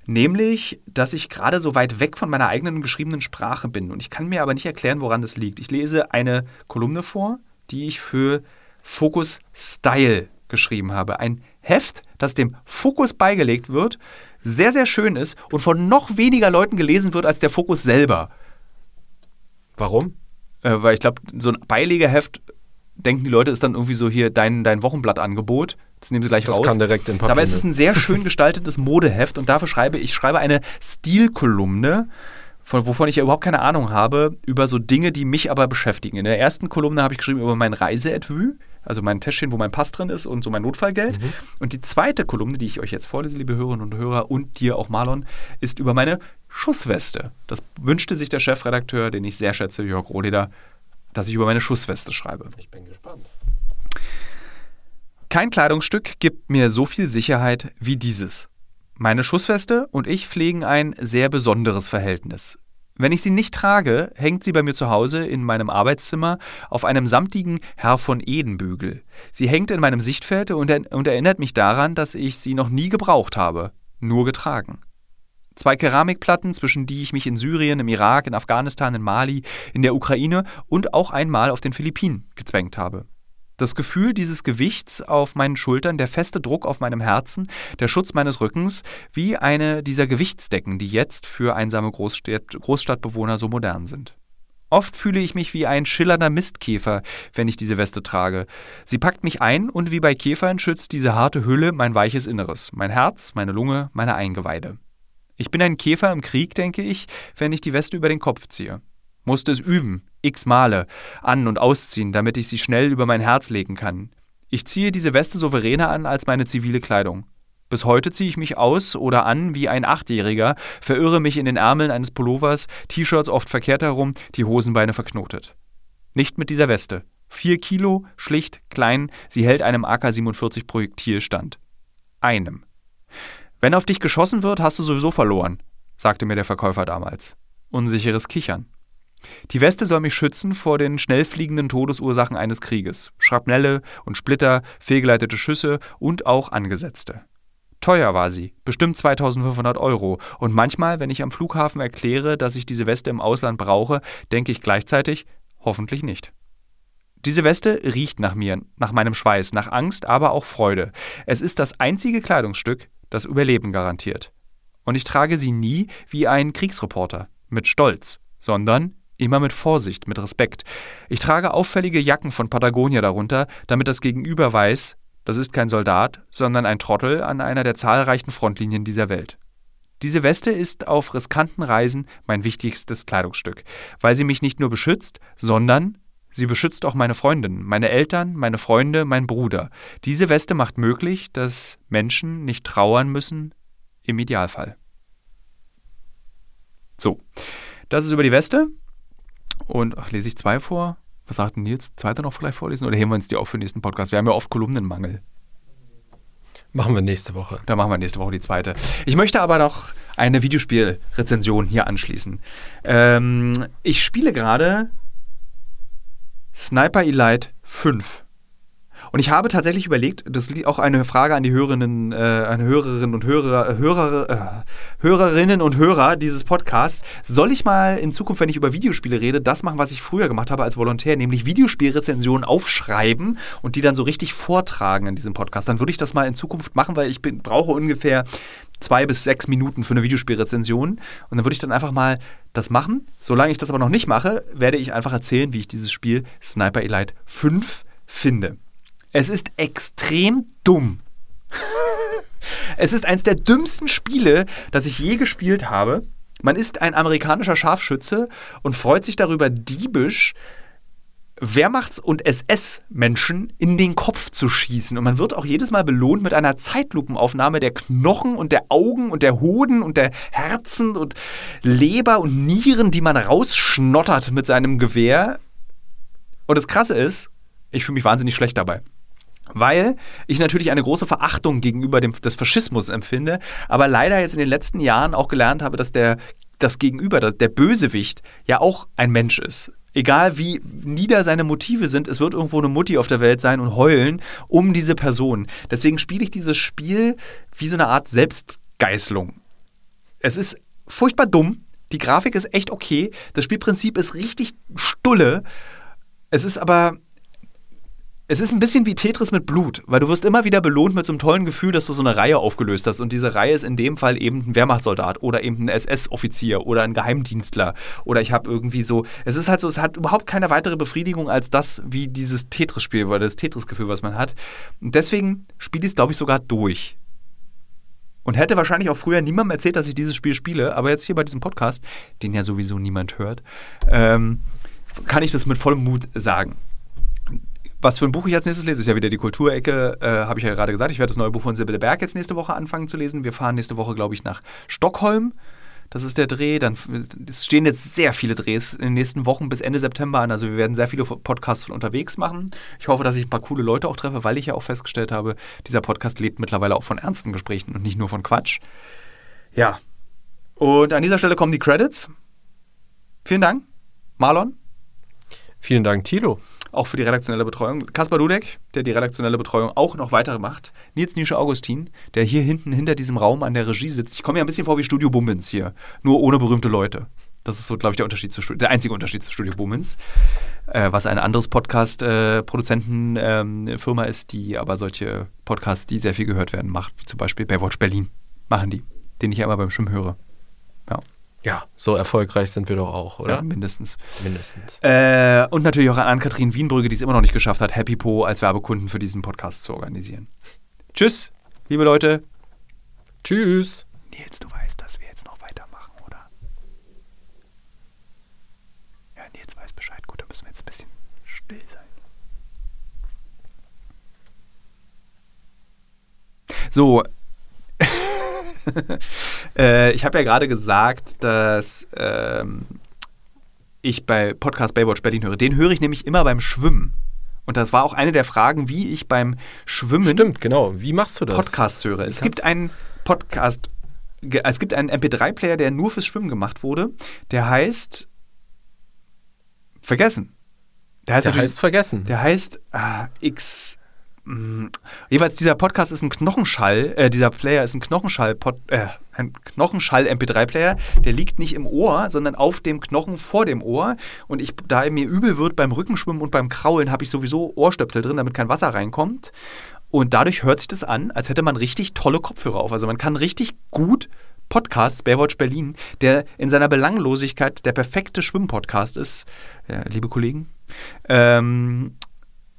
Nämlich, dass ich gerade so weit weg von meiner eigenen geschriebenen Sprache bin. Und ich kann mir aber nicht erklären, woran das liegt. Ich lese eine Kolumne vor, die ich für Focus Style geschrieben habe. Ein Heft, das dem Fokus beigelegt wird, sehr, sehr schön ist und von noch weniger Leuten gelesen wird als der Fokus selber. Warum? Äh, weil ich glaube, so ein Beilegeheft denken die Leute, ist dann irgendwie so hier dein, dein Wochenblattangebot. Das nehmen sie gleich das raus. Das kann direkt in Papier. Dabei ist es ein sehr schön gestaltetes Modeheft und dafür schreibe ich schreibe eine Stilkolumne, von, wovon ich ja überhaupt keine Ahnung habe, über so Dinge, die mich aber beschäftigen. In der ersten Kolumne habe ich geschrieben über mein Reiseetui, also mein Täschchen, wo mein Pass drin ist und so mein Notfallgeld. Mhm. Und die zweite Kolumne, die ich euch jetzt vorlese, liebe Hörerinnen und Hörer und dir auch Marlon, ist über meine Schussweste. Das wünschte sich der Chefredakteur, den ich sehr schätze, Jörg Rohleder, dass ich über meine Schussweste schreibe. Ich bin gespannt. Kein Kleidungsstück gibt mir so viel Sicherheit wie dieses. Meine Schussweste und ich pflegen ein sehr besonderes Verhältnis. Wenn ich sie nicht trage, hängt sie bei mir zu Hause in meinem Arbeitszimmer auf einem samtigen Herr von Edenbügel. Sie hängt in meinem Sichtfeld und, er und erinnert mich daran, dass ich sie noch nie gebraucht habe, nur getragen. Zwei Keramikplatten, zwischen die ich mich in Syrien, im Irak, in Afghanistan, in Mali, in der Ukraine und auch einmal auf den Philippinen gezwängt habe. Das Gefühl dieses Gewichts auf meinen Schultern, der feste Druck auf meinem Herzen, der Schutz meines Rückens, wie eine dieser Gewichtsdecken, die jetzt für einsame Großstadt Großstadtbewohner so modern sind. Oft fühle ich mich wie ein schillernder Mistkäfer, wenn ich diese Weste trage. Sie packt mich ein und wie bei Käfern schützt diese harte Hülle mein weiches Inneres, mein Herz, meine Lunge, meine Eingeweide. Ich bin ein Käfer im Krieg, denke ich, wenn ich die Weste über den Kopf ziehe musste es üben, x Male, an- und ausziehen, damit ich sie schnell über mein Herz legen kann. Ich ziehe diese Weste souveräner an als meine zivile Kleidung. Bis heute ziehe ich mich aus oder an wie ein Achtjähriger, verirre mich in den Ärmeln eines Pullovers, T-Shirts oft verkehrt herum, die Hosenbeine verknotet. Nicht mit dieser Weste. Vier Kilo, schlicht, klein, sie hält einem AK-47 Projektil stand. Einem. Wenn auf dich geschossen wird, hast du sowieso verloren, sagte mir der Verkäufer damals. Unsicheres Kichern. Die Weste soll mich schützen vor den schnell fliegenden Todesursachen eines Krieges. Schrapnelle und Splitter, fehlgeleitete Schüsse und auch angesetzte. Teuer war sie, bestimmt 2500 Euro. Und manchmal, wenn ich am Flughafen erkläre, dass ich diese Weste im Ausland brauche, denke ich gleichzeitig, hoffentlich nicht. Diese Weste riecht nach mir, nach meinem Schweiß, nach Angst, aber auch Freude. Es ist das einzige Kleidungsstück, das Überleben garantiert. Und ich trage sie nie wie ein Kriegsreporter, mit Stolz, sondern Immer mit Vorsicht, mit Respekt. Ich trage auffällige Jacken von Patagonia darunter, damit das Gegenüber weiß, das ist kein Soldat, sondern ein Trottel an einer der zahlreichen Frontlinien dieser Welt. Diese Weste ist auf riskanten Reisen mein wichtigstes Kleidungsstück, weil sie mich nicht nur beschützt, sondern sie beschützt auch meine Freundin, meine Eltern, meine Freunde, mein Bruder. Diese Weste macht möglich, dass Menschen nicht trauern müssen, im Idealfall. So, das ist über die Weste. Und ach, lese ich zwei vor? Was sagt denn Nils? Zweite noch vielleicht vorlesen? Oder heben wir uns die auf für den nächsten Podcast? Wir haben ja oft Kolumnenmangel. Machen wir nächste Woche. Da machen wir nächste Woche die zweite. Ich möchte aber noch eine Videospielrezension hier anschließen. Ähm, ich spiele gerade Sniper Elite 5. Und ich habe tatsächlich überlegt, das ist auch eine Frage an die Hörerinnen, äh, an Hörerinnen und Hörer, Hörer, äh, Hörerinnen und Hörer dieses Podcasts. Soll ich mal in Zukunft, wenn ich über Videospiele rede, das machen, was ich früher gemacht habe als Volontär, nämlich Videospielrezensionen aufschreiben und die dann so richtig vortragen in diesem Podcast? Dann würde ich das mal in Zukunft machen, weil ich bin, brauche ungefähr zwei bis sechs Minuten für eine Videospielrezension. Und dann würde ich dann einfach mal das machen. Solange ich das aber noch nicht mache, werde ich einfach erzählen, wie ich dieses Spiel Sniper Elite 5 finde. Es ist extrem dumm. es ist eines der dümmsten Spiele, das ich je gespielt habe. Man ist ein amerikanischer Scharfschütze und freut sich darüber diebisch, Wehrmachts- und SS-Menschen in den Kopf zu schießen. Und man wird auch jedes Mal belohnt mit einer Zeitlupenaufnahme der Knochen und der Augen und der Hoden und der Herzen und Leber und Nieren, die man rausschnottert mit seinem Gewehr. Und das Krasse ist, ich fühle mich wahnsinnig schlecht dabei weil ich natürlich eine große Verachtung gegenüber dem, des Faschismus empfinde, aber leider jetzt in den letzten Jahren auch gelernt habe, dass der das Gegenüber, der Bösewicht, ja auch ein Mensch ist. Egal wie nieder seine Motive sind, es wird irgendwo eine Mutti auf der Welt sein und heulen um diese Person. Deswegen spiele ich dieses Spiel wie so eine Art Selbstgeißlung. Es ist furchtbar dumm. Die Grafik ist echt okay. Das Spielprinzip ist richtig stulle. Es ist aber es ist ein bisschen wie Tetris mit Blut, weil du wirst immer wieder belohnt mit so einem tollen Gefühl, dass du so eine Reihe aufgelöst hast. Und diese Reihe ist in dem Fall eben ein Wehrmachtssoldat oder eben ein SS-Offizier oder ein Geheimdienstler. Oder ich habe irgendwie so. Es ist halt so, es hat überhaupt keine weitere Befriedigung als das, wie dieses Tetris-Spiel oder das Tetris-Gefühl, was man hat. Und deswegen spiele ich es, glaube ich, sogar durch. Und hätte wahrscheinlich auch früher niemandem erzählt, dass ich dieses Spiel spiele, aber jetzt hier bei diesem Podcast, den ja sowieso niemand hört, ähm, kann ich das mit vollem Mut sagen. Was für ein Buch ich als nächstes lese, ist ja wieder die Kulturecke, äh, habe ich ja gerade gesagt. Ich werde das neue Buch von Sibylle Berg jetzt nächste Woche anfangen zu lesen. Wir fahren nächste Woche, glaube ich, nach Stockholm. Das ist der Dreh. Dann es stehen jetzt sehr viele Drehs in den nächsten Wochen bis Ende September an. Also wir werden sehr viele Podcasts von unterwegs machen. Ich hoffe, dass ich ein paar coole Leute auch treffe, weil ich ja auch festgestellt habe, dieser Podcast lebt mittlerweile auch von ernsten Gesprächen und nicht nur von Quatsch. Ja. Und an dieser Stelle kommen die Credits. Vielen Dank, Marlon. Vielen Dank, Tilo auch für die redaktionelle Betreuung. Kaspar Dudek, der die redaktionelle Betreuung auch noch weiter macht. Nils Nische Augustin, der hier hinten hinter diesem Raum an der Regie sitzt. Ich komme mir ein bisschen vor wie Studio Bummens hier, nur ohne berühmte Leute. Das ist so, glaube ich, der Unterschied zu der einzige Unterschied zu Studio Bummens, äh, was ein anderes Podcast-Produzentenfirma äh, ist, die aber solche Podcasts, die sehr viel gehört werden, macht, wie zum Beispiel Baywatch Berlin, machen die, den ich ja immer beim Schwimmen höre. Ja. So erfolgreich sind wir doch auch, oder? Ja, mindestens. Mindestens. Äh, und natürlich auch an Ann-Kathrin Wienbrügge, die es immer noch nicht geschafft hat, Happy Po als Werbekunden für diesen Podcast zu organisieren. Tschüss, liebe Leute. Tschüss. Nils, du weißt, dass wir jetzt noch weitermachen, oder? Ja, Nils weiß Bescheid. Gut, dann müssen wir jetzt ein bisschen still sein. So, äh, ich habe ja gerade gesagt, dass ähm, ich bei Podcast Baywatch Berlin höre. Den höre ich nämlich immer beim Schwimmen. Und das war auch eine der Fragen, wie ich beim Schwimmen. Stimmt, genau. Wie machst du das? Podcasts höre. es gibt einen Podcast, es gibt einen MP3-Player, der nur fürs Schwimmen gemacht wurde. Der heißt Vergessen. Der heißt, der heißt Vergessen. Der heißt ah, X. Jeweils dieser Podcast ist ein Knochenschall, äh, dieser Player ist ein Knochenschall, äh, ein Knochenschall MP3-Player, der liegt nicht im Ohr, sondern auf dem Knochen vor dem Ohr. Und ich, da mir übel wird beim Rückenschwimmen und beim Kraulen, habe ich sowieso Ohrstöpsel drin, damit kein Wasser reinkommt. Und dadurch hört sich das an, als hätte man richtig tolle Kopfhörer auf. Also man kann richtig gut Podcasts, Baywatch Berlin, der in seiner Belanglosigkeit der perfekte Schwimmpodcast ist, ja, liebe Kollegen, ähm,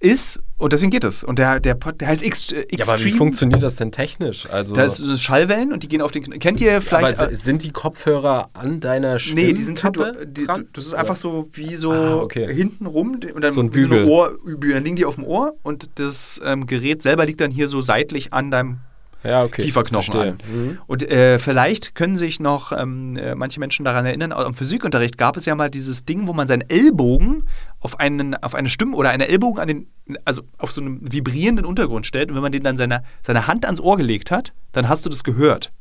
ist und deswegen geht es. Und der, der, der heißt X, äh, Ja, aber wie funktioniert das denn technisch? Also da ist Schallwellen und die gehen auf den. Kennt ihr vielleicht. Aber sind die Kopfhörer an deiner Stimme? Nee, die sind du, die, dran? Das ist einfach so wie so ah, okay. hinten rum und dann so ein Bügel. So Ohr, dann liegen die auf dem Ohr und das ähm, Gerät selber liegt dann hier so seitlich an deinem Ja, okay. Kieferknochen Verstehe. an. Mhm. Und äh, vielleicht können sich noch ähm, äh, manche Menschen daran erinnern, im Physikunterricht gab es ja mal dieses Ding, wo man seinen Ellbogen auf, einen, auf eine Stimme oder eine Ellbogen an den, also auf so einen vibrierenden Untergrund stellt und wenn man den dann seine, seine Hand ans Ohr gelegt hat, dann hast du das gehört.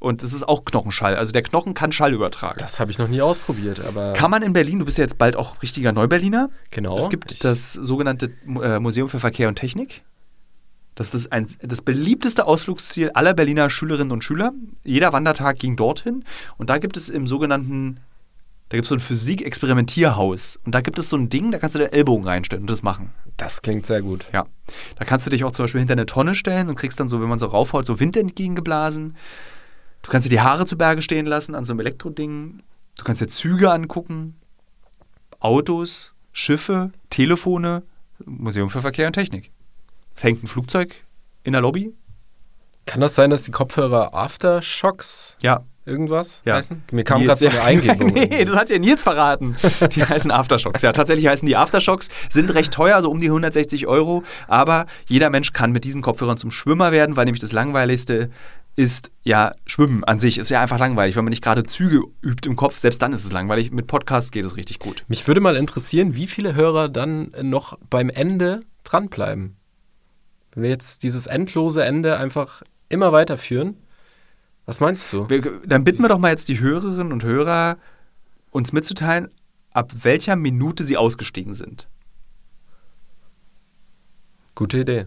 Und das ist auch Knochenschall. Also der Knochen kann Schall übertragen. Das habe ich noch nie ausprobiert, aber. Kann man in Berlin, du bist ja jetzt bald auch richtiger Neuberliner. Genau. Es gibt das sogenannte äh, Museum für Verkehr und Technik. Das ist ein, das beliebteste Ausflugsziel aller Berliner Schülerinnen und Schüler. Jeder Wandertag ging dorthin. Und da gibt es im sogenannten, da gibt es so ein Physik-Experimentierhaus. Und da gibt es so ein Ding, da kannst du den Ellbogen reinstellen und das machen. Das klingt sehr gut. Ja. Da kannst du dich auch zum Beispiel hinter eine Tonne stellen und kriegst dann so, wenn man so raufhaut, so Wind entgegengeblasen. Du kannst dir die Haare zu Berge stehen lassen an so einem Elektroding. Du kannst dir Züge angucken, Autos, Schiffe, Telefone, Museum für Verkehr und Technik. Es hängt ein Flugzeug in der Lobby. Kann das sein, dass die Kopfhörer Aftershocks Ja. irgendwas Ja. heißen? Mir kam gerade so eine Eingebung. nee, das hat ja Nils verraten. Die heißen Aftershocks. Ja, tatsächlich heißen die Aftershocks, sind recht teuer, so um die 160 Euro. Aber jeder Mensch kann mit diesen Kopfhörern zum Schwimmer werden, weil nämlich das Langweiligste ist ja Schwimmen an sich. Ist ja einfach langweilig. Wenn man nicht gerade Züge übt im Kopf, selbst dann ist es langweilig. Mit Podcasts geht es richtig gut. Mich würde mal interessieren, wie viele Hörer dann noch beim Ende dranbleiben. Wenn wir jetzt dieses endlose Ende einfach immer weiterführen. Was meinst du? Wir, dann bitten wir doch mal jetzt die Hörerinnen und Hörer, uns mitzuteilen, ab welcher Minute sie ausgestiegen sind. Gute Idee.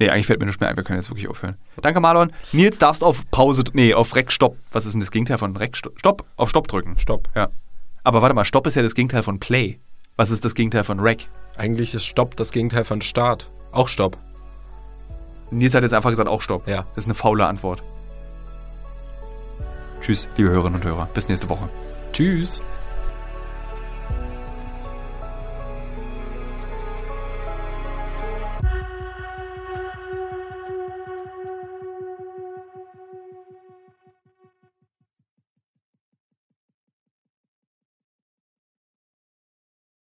Nee, eigentlich fällt mir nicht mehr ein, wir können jetzt wirklich aufhören. Danke, Marlon. Nils, darfst auf Pause, nee, auf Rec, Stopp. Was ist denn das Gegenteil von Rec, Stopp? Stopp, auf Stopp drücken. Stopp. Ja. Aber warte mal, Stopp ist ja das Gegenteil von Play. Was ist das Gegenteil von Rec? Eigentlich ist Stopp das Gegenteil von Start. Auch Stopp. Nils hat jetzt einfach gesagt, auch Stopp. Ja. Das ist eine faule Antwort. Tschüss, liebe Hörerinnen und Hörer. Bis nächste Woche. Tschüss.